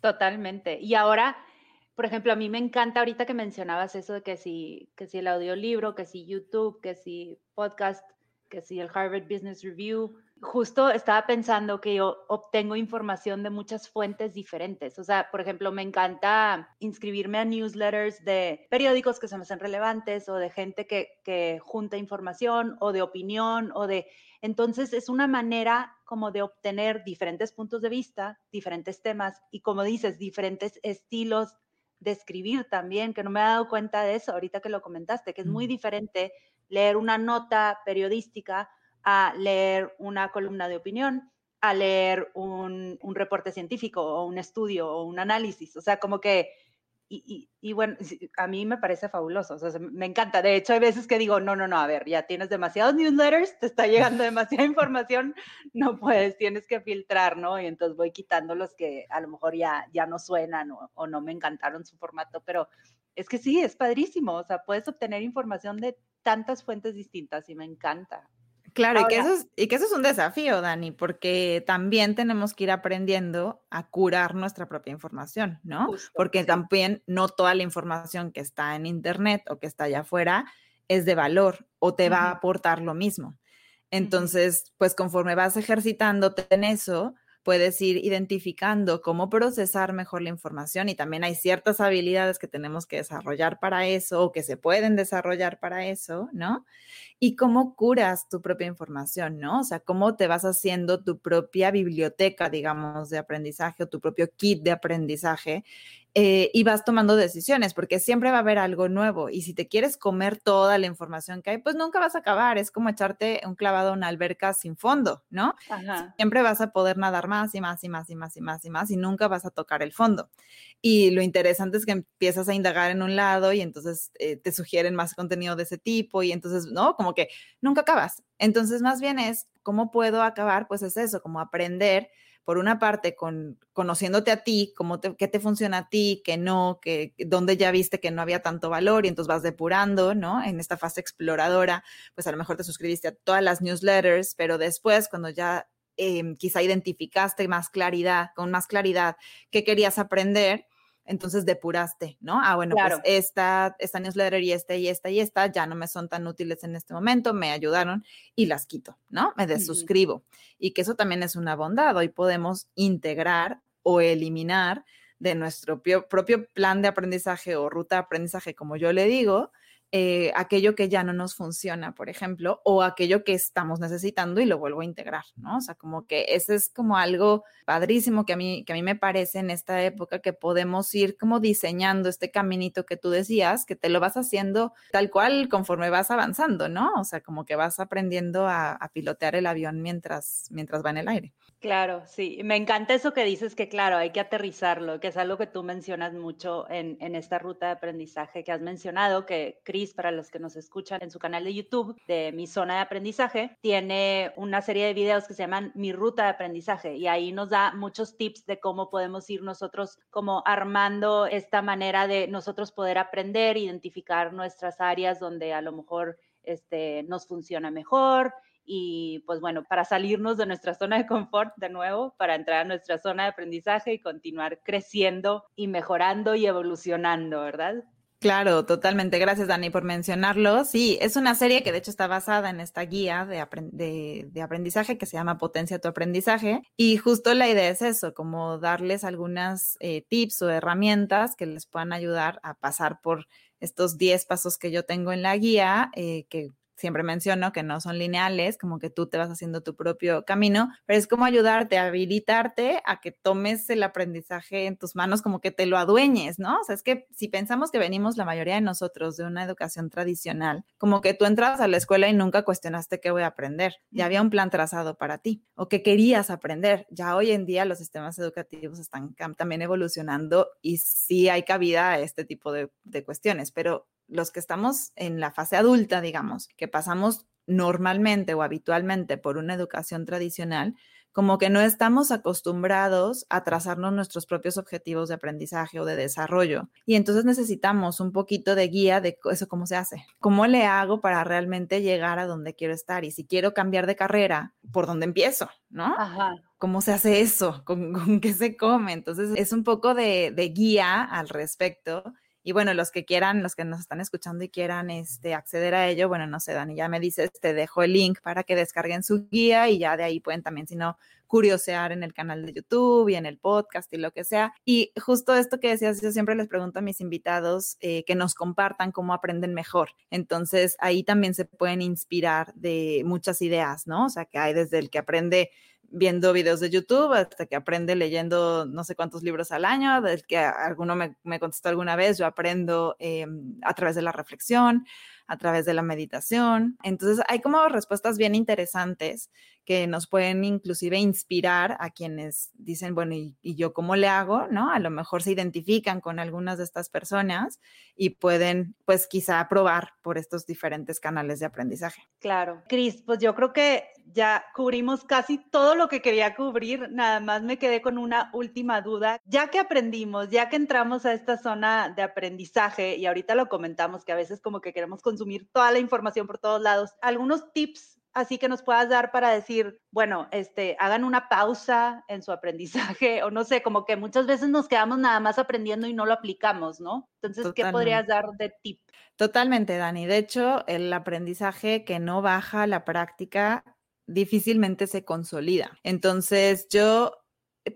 Totalmente. Y ahora, Por ejemplo, a mí me encanta ahorita que mencionabas eso de que si, que si el audiolibro, que si YouTube, que si podcast, que si el Harvard Business Review, justo estaba pensando que yo obtengo información de muchas fuentes diferentes. O sea, por ejemplo, me encanta inscribirme a newsletters de periódicos que se me hacen relevantes o de gente que, que junta información o de opinión o de... Entonces es una manera como de obtener diferentes puntos de vista, diferentes temas y como dices, diferentes estilos de escribir también, que no me he dado cuenta de eso ahorita que lo comentaste, que es muy diferente leer una nota periodística a leer una columna de opinión, a leer un, reporte científico o un estudio o un análisis. O sea, como que, y, bueno, a mí me parece fabuloso, o sea, me encanta. De hecho, hay veces que digo, no, no, no, a ver, ya tienes demasiados newsletters, te está llegando demasiada información, no puedes, tienes que filtrar, ¿no? Y entonces voy quitando los que a lo mejor ya, ya no suenan o, o no me encantaron su formato, pero es que sí, es padrísimo, o sea, puedes obtener información de tantas fuentes distintas y me encanta. Claro, y, que eso es, y que eso es un desafío, Dani, porque también tenemos que ir aprendiendo a curar nuestra propia información, ¿no? porque también no toda la información que está en Internet o que está allá afuera es de valor o te va a aportar lo mismo. Entonces, pues conforme vas ejercitándote en eso, puedes ir identificando cómo procesar mejor la información y también hay ciertas habilidades que tenemos que desarrollar para eso o que se pueden desarrollar para eso, ¿no? Y cómo curas tu propia información, ¿no? O sea, cómo te vas haciendo tu propia biblioteca, digamos, de aprendizaje o tu propio kit de aprendizaje eh, y vas tomando decisiones, porque siempre va a haber algo nuevo. Y si te quieres comer toda la información que hay, pues nunca vas a acabar. Es como echarte un clavado a una alberca sin fondo, ¿no? Siempre vas a poder nadar más y más y más y más y más y más y nunca vas a tocar el fondo. Y lo interesante es que empiezas a indagar en un lado y entonces eh, te sugieren más contenido de ese tipo y entonces, ¿no? Como que nunca acabas. Entonces, más bien es, ¿cómo puedo acabar? Pues es eso, como aprender por una parte, con, conociéndote a ti, cómo qué te funciona a ti, qué no, que, dónde ya viste que no había tanto valor y entonces vas depurando, ¿no? En esta fase exploradora, pues a lo mejor te suscribiste a todas las newsletters, pero después, cuando ya em, quizá identificaste más claridad, con más claridad qué querías aprender, entonces depuraste, ¿no? Ah, bueno, pues esta, esta newsletter y esta y esta y esta ya no me son tan útiles en este momento, me ayudaron y las quito, ¿no? Me desuscribo. Y que eso también es una bondad. Hoy podemos integrar o eliminar de nuestro propio plan de aprendizaje o ruta de aprendizaje, como yo le digo, eh, aquello que ya no nos funciona, por ejemplo, o aquello que estamos necesitando y lo vuelvo a integrar, ¿no? O sea, como que ese es como algo padrísimo que a mí, que a mí me parece en esta época que podemos ir como diseñando este caminito que tú decías, que te lo vas haciendo tal cual conforme vas avanzando, ¿no? O sea, como que vas aprendiendo a, a pilotear el avión mientras, mientras va en el aire. Claro, sí. Me encanta eso que dices que, claro, hay que aterrizarlo, que es algo que tú mencionas mucho en, esta ruta de aprendizaje que has mencionado, que Chris, para los que nos escuchan en su canal de YouTube de Mi Zona de Aprendizaje, tiene una serie de videos que se llaman Mi Ruta de Aprendizaje y ahí nos da muchos tips de cómo podemos ir nosotros como armando esta manera de nosotros poder aprender, identificar nuestras áreas donde a lo mejor este, nos funciona mejor y pues bueno, para salirnos de nuestra zona de confort de nuevo, para entrar a nuestra zona de aprendizaje y continuar creciendo y mejorando y evolucionando, ¿verdad? Claro, totalmente. Gracias, Dani, por mencionarlo. Sí, es una serie que de hecho está basada en esta guía de, aprendizaje que se llama Potencia tu aprendizaje. Y justo la idea es eso, como darles algunas eh, tips o herramientas que les puedan ayudar a pasar por estos 10 pasos que yo tengo en la guía, eh, que siempre menciono que no son lineales, como que tú te vas haciendo tu propio camino, pero es como ayudarte, habilitarte a que tomes el aprendizaje en tus manos, como que te lo adueñes, ¿no? O sea, es que si pensamos que venimos la mayoría de nosotros de una educación tradicional, como que tú entras a la escuela y nunca cuestionaste qué voy a aprender, ya había un plan trazado para ti o qué querías aprender. Ya hoy en día los sistemas educativos están también evolucionando y sí hay cabida a este tipo de, de cuestiones, pero los que estamos en la fase adulta, digamos, que pasamos normalmente o habitualmente por una educación tradicional, como que no estamos acostumbrados a trazarnos nuestros propios objetivos de aprendizaje o de desarrollo. Y entonces necesitamos un poquito de guía de eso, cómo se hace. ¿Cómo le hago para realmente llegar a donde quiero estar? Y si quiero cambiar de carrera, ¿por dónde empiezo? ¿No? Ajá. ¿Cómo se hace eso? ¿Con, qué se come? Entonces es un poco de, de guía al respecto y bueno, los que quieran, los que nos están escuchando y quieran este, acceder a ello, bueno, no sé, Dani, ya me dices, te dejo el link para que descarguen su guía y ya de ahí pueden también, si no, curiosear en el canal de YouTube y en el podcast y lo que sea. Y justo esto que decías, yo siempre les pregunto a mis invitados eh, que nos compartan cómo aprenden mejor. Entonces, ahí también se pueden inspirar de muchas ideas, ¿no? O sea, que hay desde el que aprende viendo videos de YouTube hasta que aprende leyendo no sé cuántos libros al año, del que alguno me, me contestó alguna vez, yo aprendo em, a través de la reflexión, a través de la meditación. Entonces hay como respuestas bien interesantes que nos pueden inclusive inspirar a quienes dicen, bueno, ¿y, yo cómo le hago? ¿No? A lo mejor se identifican con algunas de estas personas y pueden, pues quizá probar por estos diferentes canales de aprendizaje. Claro. Cris, pues yo creo que ya cubrimos casi todo lo que quería cubrir, nada más me quedé con una última duda. Ya que aprendimos, ya que entramos a esta zona de aprendizaje y ahorita lo comentamos que a veces como que queremos consumir toda la información por todos lados, algunos tips así que nos puedas dar para decir, bueno, este, hagan una pausa en su aprendizaje o no sé, como que muchas veces nos quedamos nada más aprendiendo y no lo aplicamos, ¿no? Entonces, ¿qué podrías dar de tip? Totalmente, Dani. De hecho, el aprendizaje que no baja la práctica difícilmente se consolida. Entonces, yo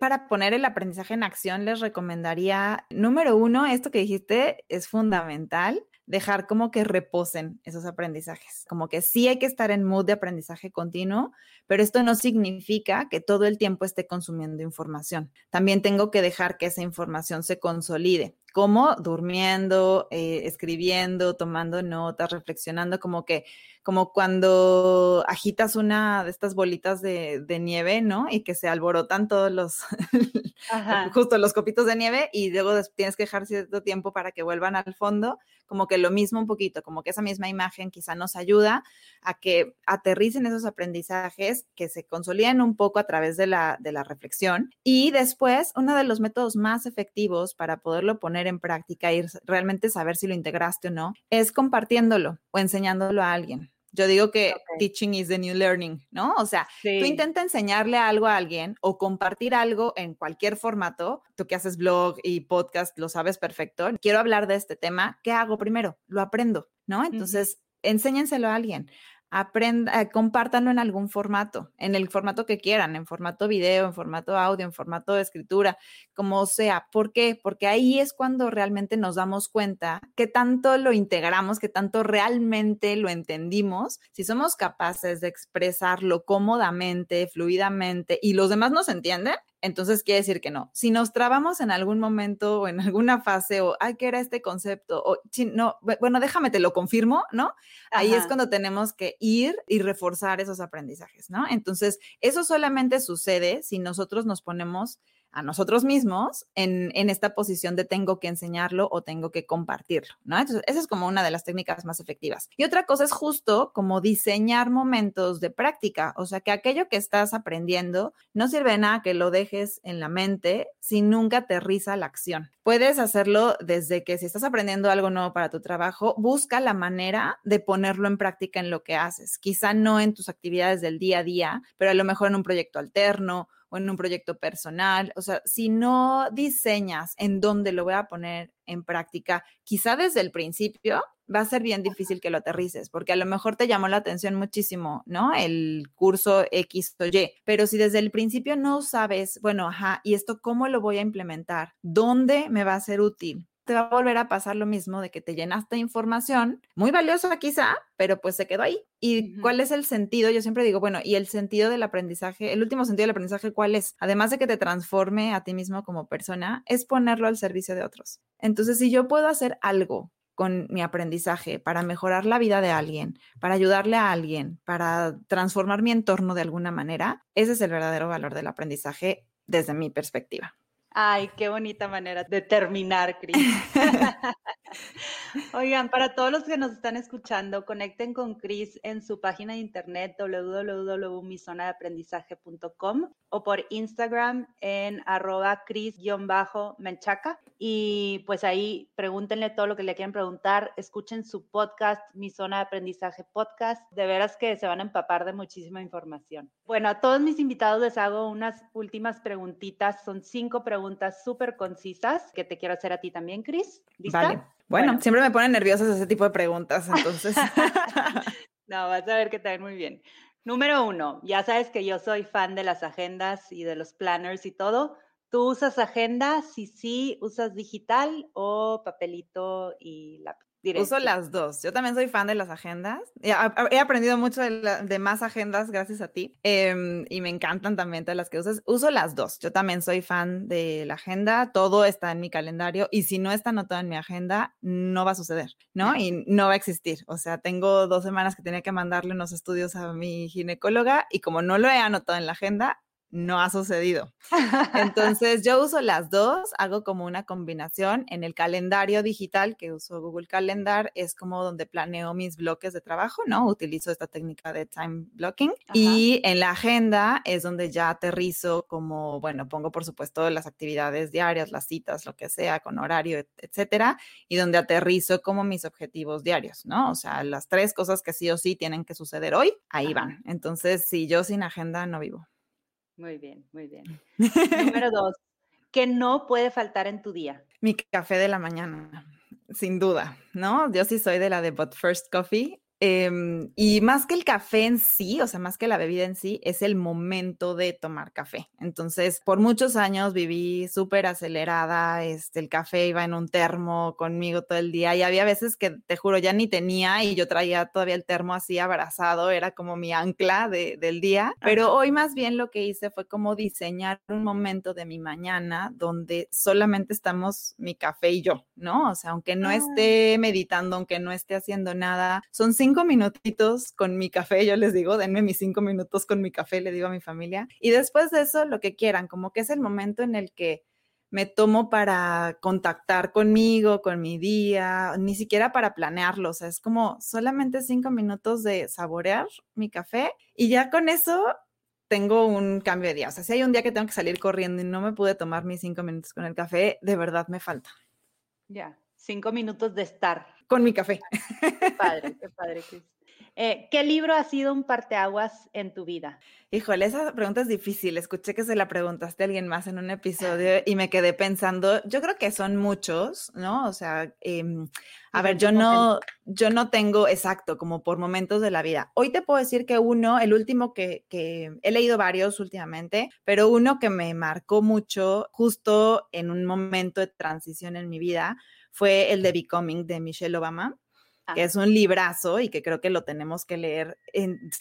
para poner el aprendizaje en acción, les recomendaría, número uno, esto que dijiste es fundamental, dejar como que reposen esos aprendizajes. Como que sí hay que estar en mood de aprendizaje continuo, pero esto no significa que todo el tiempo esté consumiendo información. También tengo que dejar que esa información se consolide. como Durmiendo, eh, escribiendo, tomando notas, reflexionando, como que como cuando agitas una de estas bolitas de, nieve, ¿no? Y que se alborotan todos los, justo los copitos de nieve y luego tienes que dejar cierto tiempo para que vuelvan al fondo, como que lo mismo un poquito, como que esa misma imagen quizá nos ayuda a que aterricen esos aprendizajes, que se consoliden un poco a través de la, de la reflexión. Y después, uno de los métodos más efectivos para poderlo poner en práctica y realmente saber si lo integraste o no, es compartiéndolo o enseñándolo a alguien. Yo digo que teaching is the new learning, ¿no? O sea, tú intenta enseñarle algo a alguien o compartir algo en cualquier formato. Tú que haces blog y podcast, lo sabes perfecto. Quiero hablar de este tema. ¿Qué hago primero? Lo aprendo, ¿no? Entonces, enséñenselo a alguien aprenda, eh, compártanlo en algún formato, en el formato que quieran, en formato video, en formato audio, en formato de escritura, como sea. ¿Por qué? Porque ahí es cuando realmente nos damos cuenta que tanto lo integramos, que tanto realmente lo entendimos, si somos capaces de expresarlo cómodamente, fluidamente y los demás nos entienden, entonces quiere decir que no. Si nos trabamos en algún momento o en alguna fase o, ay, ¿qué era este concepto? O, no, bueno, déjame, te lo confirmo, ¿no? Ahí es cuando tenemos que ir y reforzar esos aprendizajes, ¿no? Entonces, eso solamente sucede si nosotros nos ponemos a nosotros mismos en, esta posición de tengo que enseñarlo o tengo que compartirlo, ¿no? Entonces, esa es como una de las técnicas más efectivas. Y otra cosa es justo como diseñar momentos de práctica, o sea, que aquello que estás aprendiendo no sirve de nada que lo dejes en la mente si nunca aterriza la acción. Puedes hacerlo desde que si estás aprendiendo algo nuevo para tu trabajo, busca la manera de ponerlo en práctica en lo que haces. Quizá no en tus actividades del día a día, pero a lo mejor en un proyecto alterno o en un proyecto personal. O sea, si no diseñas en dónde lo voy a poner en práctica, quizá desde el principio va a ser bien difícil que lo aterrices, porque a lo mejor te llamó la atención muchísimo, ¿no? El curso X o Y, pero si desde el principio no sabes, bueno, ajá, ¿y esto cómo lo voy a implementar? ¿Dónde me va a ser útil? Te va a volver a pasar lo mismo de que te llenaste de información, muy valiosa quizá, pero pues se quedó ahí. ¿Y cuál es el sentido? Yo siempre digo, bueno, ¿y el sentido del aprendizaje? El último sentido del aprendizaje, ¿cuál es? Además de que te transforme a ti mismo como persona, es ponerlo al servicio de otros. Entonces, si yo puedo hacer algo con mi aprendizaje para mejorar la vida de alguien, para ayudarle a alguien, para transformar mi entorno de alguna manera, ese es el verdadero valor del aprendizaje desde mi perspectiva. Ay, qué bonita manera de terminar, Cris. Oigan, para todos los que nos están escuchando, conecten con Cris en su página de internet www.mizonadeaprendizaje.com o por Instagram en arroba cris-menchaca. Y pues ahí pregúntenle todo lo que le quieran preguntar. Escuchen su podcast, Mi Zona de Aprendizaje Podcast. De veras que se van a empapar de muchísima información. Bueno, a todos mis invitados les hago unas últimas preguntitas. Son cinco preguntas súper concisas que te quiero hacer a ti también, Cris. ¿Lista? Vale. Bueno, siempre me ponen nerviosas ese tipo de preguntas, entonces. no, vas a ver que te ven muy bien. Número uno, ya sabes que yo soy fan de las agendas y de los planners y todo. ¿Tú usas agenda? Si sí, ¿usas digital o papelito y lápiz? Uso las dos. Yo también soy fan de las agendas. He aprendido mucho de, más agendas gracias a ti em, y me encantan también todas las que usas. Uso las dos. Yo también soy fan de la agenda. Todo está en mi calendario y si no está anotado en mi agenda, no va a suceder, ¿no? Y no va a existir. O sea, tengo dos semanas que tenía que mandarle unos estudios a mi ginecóloga y como no lo he anotado en la agenda, no ha sucedido. Entonces yo uso las dos, hago como una combinación. En el calendario digital que uso Google Calendar es como donde planeo mis bloques de trabajo, ¿no? Utilizo esta técnica de time blocking. Y en la agenda es donde ya aterrizo como, bueno, pongo por supuesto las actividades diarias, las citas, lo que sea, con horario, etcétera, y donde aterrizo como mis objetivos diarios, ¿no? O sea, las tres cosas que sí o sí tienen que suceder hoy, ahí van. Entonces, si yo sin agenda no vivo. Muy bien, muy bien. Número dos, ¿qué no puede faltar en tu día? Mi café de la mañana, sin duda, ¿no? Yo sí soy de la de But First Coffee Em, y más que el café en sí, o sea, más que la bebida en sí, es el momento de tomar café. Entonces, por muchos años viví súper acelerada, este, el café iba en un termo conmigo todo el día y había veces que, te juro, ya ni tenía y yo traía todavía el termo así abrazado, era como mi ancla del día. Pero hoy más bien lo que hice fue como diseñar un momento de mi mañana donde solamente estamos mi café y yo, ¿no? O sea, aunque no ah. esté meditando, aunque no esté haciendo nada, son cinco cinco minutitos con mi café, yo les digo, denme mis cinco minutos con mi café, le digo a mi familia. Y después de eso, lo que quieran, como que es el momento en el que me tomo para contactar conmigo, con mi día, ni siquiera para planearlo, o sea, es como solamente cinco minutos de saborear mi café y ya con eso tengo un cambio de día. O sea, si hay un día que tengo que salir corriendo y no me pude tomar mis cinco minutos con el café, de verdad me falta. Ya, cinco minutos de estar con mi café. Qué padre, qué padre, Cris. Eh, ¿Qué libro ha sido un parteaguas en tu vida? Híjole, esa pregunta es difícil. Escuché que se la preguntaste a alguien más en un episodio y me quedé pensando, yo creo que son muchos, ¿no? O sea, em, a ver, yo no, yo no tengo exacto, como por momentos de la vida. Hoy te puedo decir que uno, el último que, que he leído varios últimamente, pero uno que me marcó mucho justo en un momento de transición en mi vida fue el de Becoming de Michelle Obama que es un librazo y que creo que lo tenemos que leer,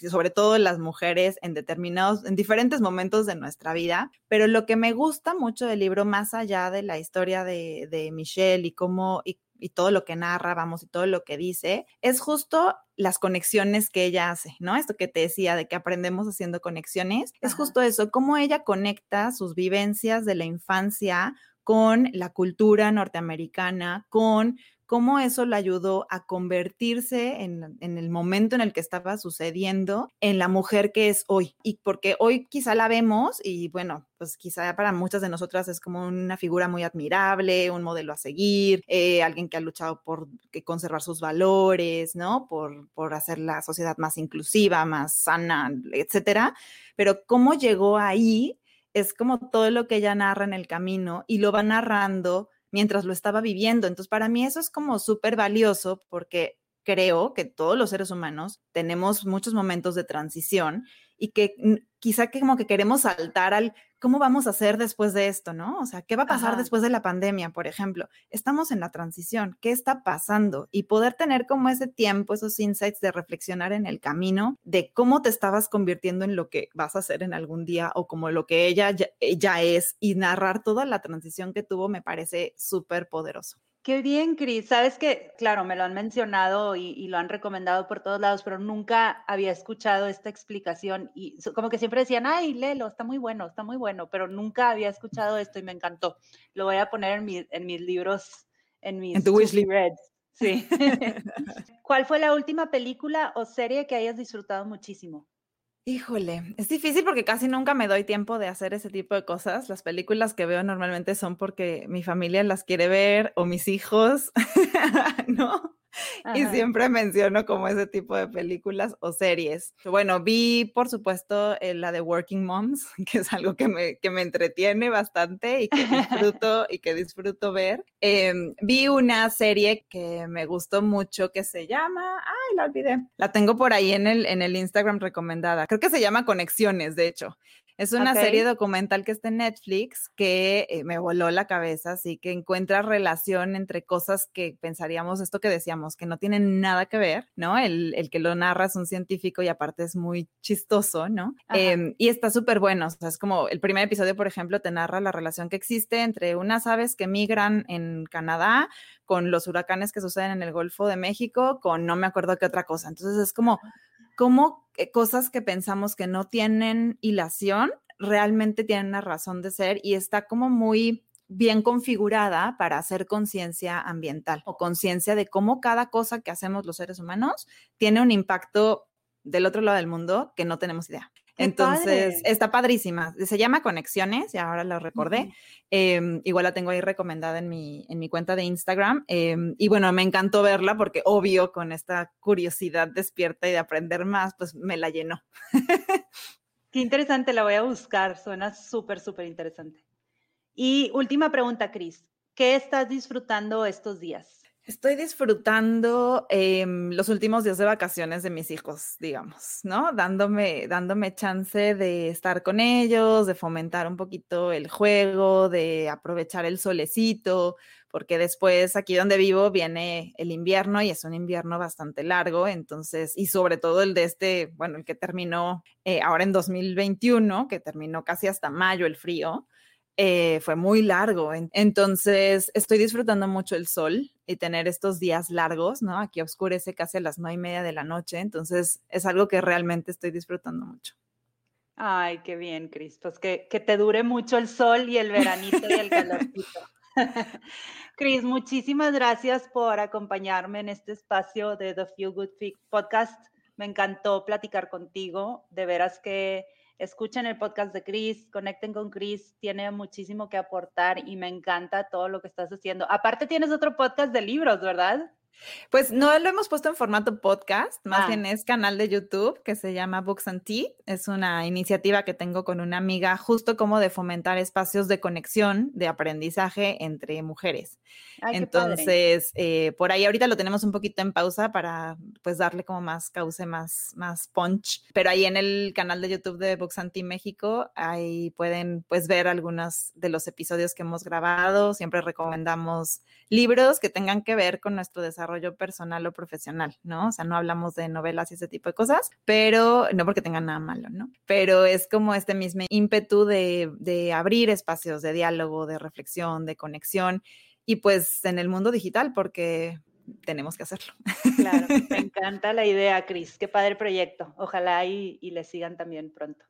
sobre todo las mujeres en determinados, en diferentes momentos de nuestra vida. Pero lo que me gusta mucho del libro, más allá de la historia de, de Michelle y cómo, y, todo lo que narra, vamos, y todo lo que dice, es justo las conexiones que ella hace, ¿no? Esto que te decía de que aprendemos haciendo conexiones, es justo eso, cómo ella conecta sus vivencias de la infancia con la cultura norteamericana, con cómo eso le ayudó a convertirse en, el momento en el que estaba sucediendo en la mujer que es hoy. Y porque hoy quizá la vemos y bueno, pues quizá para muchas de nosotras es como una figura muy admirable, un modelo a seguir, eh, alguien que ha luchado por conservar sus valores, ¿no? Por, por hacer la sociedad más inclusiva, más sana, etcétera. Pero cómo llegó ahí es como todo lo que ella narra en el camino y lo va narrando mientras lo estaba viviendo. Entonces, para mí eso es como súper valioso porque creo que todos los seres humanos tenemos muchos momentos de transición y que quizá que como que queremos saltar al cómo vamos a hacer después de esto, ¿no? O sea, ¿qué va a pasar después de la pandemia, por ejemplo? Estamos en la transición, ¿qué está pasando? Y poder tener como ese tiempo, esos insights de reflexionar en el camino de cómo te estabas convirtiendo en lo que vas a hacer en algún día o como lo que ella ya, ya es y narrar toda la transición que tuvo me parece súper poderoso. Qué bien, Cris. Sabes que, claro, me lo han mencionado y, lo han recomendado por todos lados, pero nunca había escuchado esta explicación y como que siempre decían, ay, léelo, está muy bueno, está muy bueno, pero nunca había escuchado esto y me encantó. Lo voy a poner en, en mis libros, en mis... En tu wishlist. Sí. ¿Cuál fue la última película o serie que hayas disfrutado muchísimo? Híjole, es difícil porque casi nunca me doy tiempo de hacer ese tipo de cosas. Las películas que veo normalmente son porque mi familia las quiere ver o mis hijos, ¿no? Y siempre menciono como ese tipo de películas o series. Bueno, vi por supuesto eh, la de Working Moms, que es algo que me, que me entretiene bastante y que disfruto y que disfruto ver. Em, vi una serie que me gustó mucho que se llama, ay, la olvidé. La tengo por ahí en el, en el Instagram recomendada. Creo que se llama Conexiones, de hecho. Es una serie documental que está en Netflix que eh, me voló la cabeza, así que encuentra relación entre cosas que pensaríamos, esto que decíamos, que no tienen nada que ver, ¿no? El, el que lo narra es un científico y aparte es muy chistoso, ¿no? Em, y está súper bueno, o sea, es como el primer episodio, por ejemplo, te narra la relación que existe entre unas aves que migran en Canadá con los huracanes que suceden en el Golfo de México, con no me acuerdo qué otra cosa. Entonces es como cómo eh, cosas que pensamos que no tienen hilación realmente tienen una razón de ser y está como muy bien configurada para hacer conciencia ambiental o conciencia de cómo cada cosa que hacemos los seres humanos tiene un impacto del otro lado del mundo que no tenemos idea. Entonces, está padrísima. Se llama Conexiones, y ahora lo recordé. Em, igual la tengo ahí recomendada en mi, en mi cuenta de Instagram. Em, y bueno, me encantó verla porque obvio con esta curiosidad despierta y de aprender más, pues me la llenó. Qué interesante, la voy a buscar. Suena súper, súper interesante. Y última pregunta, Cris. ¿Qué estás disfrutando estos días? Estoy disfrutando em, los últimos días de vacaciones de mis hijos, digamos, ¿no? Dándome, dándome chance de estar con ellos, de fomentar un poquito el juego, de aprovechar el solecito, porque después aquí donde vivo viene el invierno y es un invierno bastante largo, entonces, y sobre todo el de este, bueno, el que terminó eh, ahora en 2021, que terminó casi hasta mayo el frío. Eh, fue muy largo. Entonces, estoy disfrutando mucho el sol y tener estos días largos, ¿no? Aquí oscurece casi a las nueve y media de la noche, entonces es algo que realmente estoy disfrutando mucho. Ay, qué bien, Cris. Pues que, que te dure mucho el sol y el veranito y el calorcito. Cris, muchísimas gracias por acompañarme en este espacio de The Feel Good Podcast. Me encantó platicar contigo. De veras que escuchen el podcast de Chris, conecten con Chris, tiene muchísimo que aportar y me encanta todo lo que estás haciendo. Aparte tienes otro podcast de libros, ¿verdad? Pues no lo hemos puesto en formato podcast, más ah. bien es canal de YouTube que se llama Books and Tea. Es una iniciativa que tengo con una amiga justo como de fomentar espacios de conexión, de aprendizaje entre mujeres. Entonces, eh, por ahí ahorita lo tenemos un poquito en pausa para pues darle como más cauce, más, más punch. Pero ahí en el canal de YouTube de Books and Tea México, ahí pueden pues ver algunos de los episodios que hemos grabado. Siempre recomendamos libros que tengan que ver con nuestro desarrollo desarrollo personal o profesional, ¿no? O sea, no hablamos de novelas y ese tipo de cosas, pero no porque tengan nada malo, ¿no? Pero es como este mismo ímpetu de, de abrir espacios de diálogo, de reflexión, de conexión y pues en el mundo digital, porque tenemos que hacerlo. Claro, me encanta la idea, Cris. Qué padre proyecto. Ojalá y, y le sigan también pronto.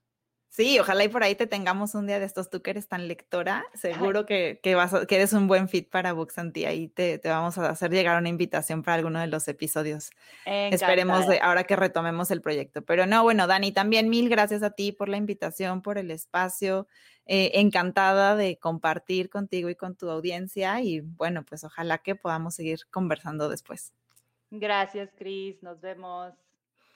Sí, ojalá y por ahí te tengamos un día de estos. Tú que eres tan lectora, seguro que, vas que eres un buen fit para Books and Tea. Ahí te, vamos a hacer llegar una invitación para alguno de los episodios. Esperemos de, ahora que retomemos el proyecto. Pero no, bueno, Dani, también mil gracias a ti por la invitación, por el espacio. Eh, encantada de compartir contigo y con tu audiencia. Y bueno, pues ojalá que podamos seguir conversando después. Gracias, Cris. Nos vemos.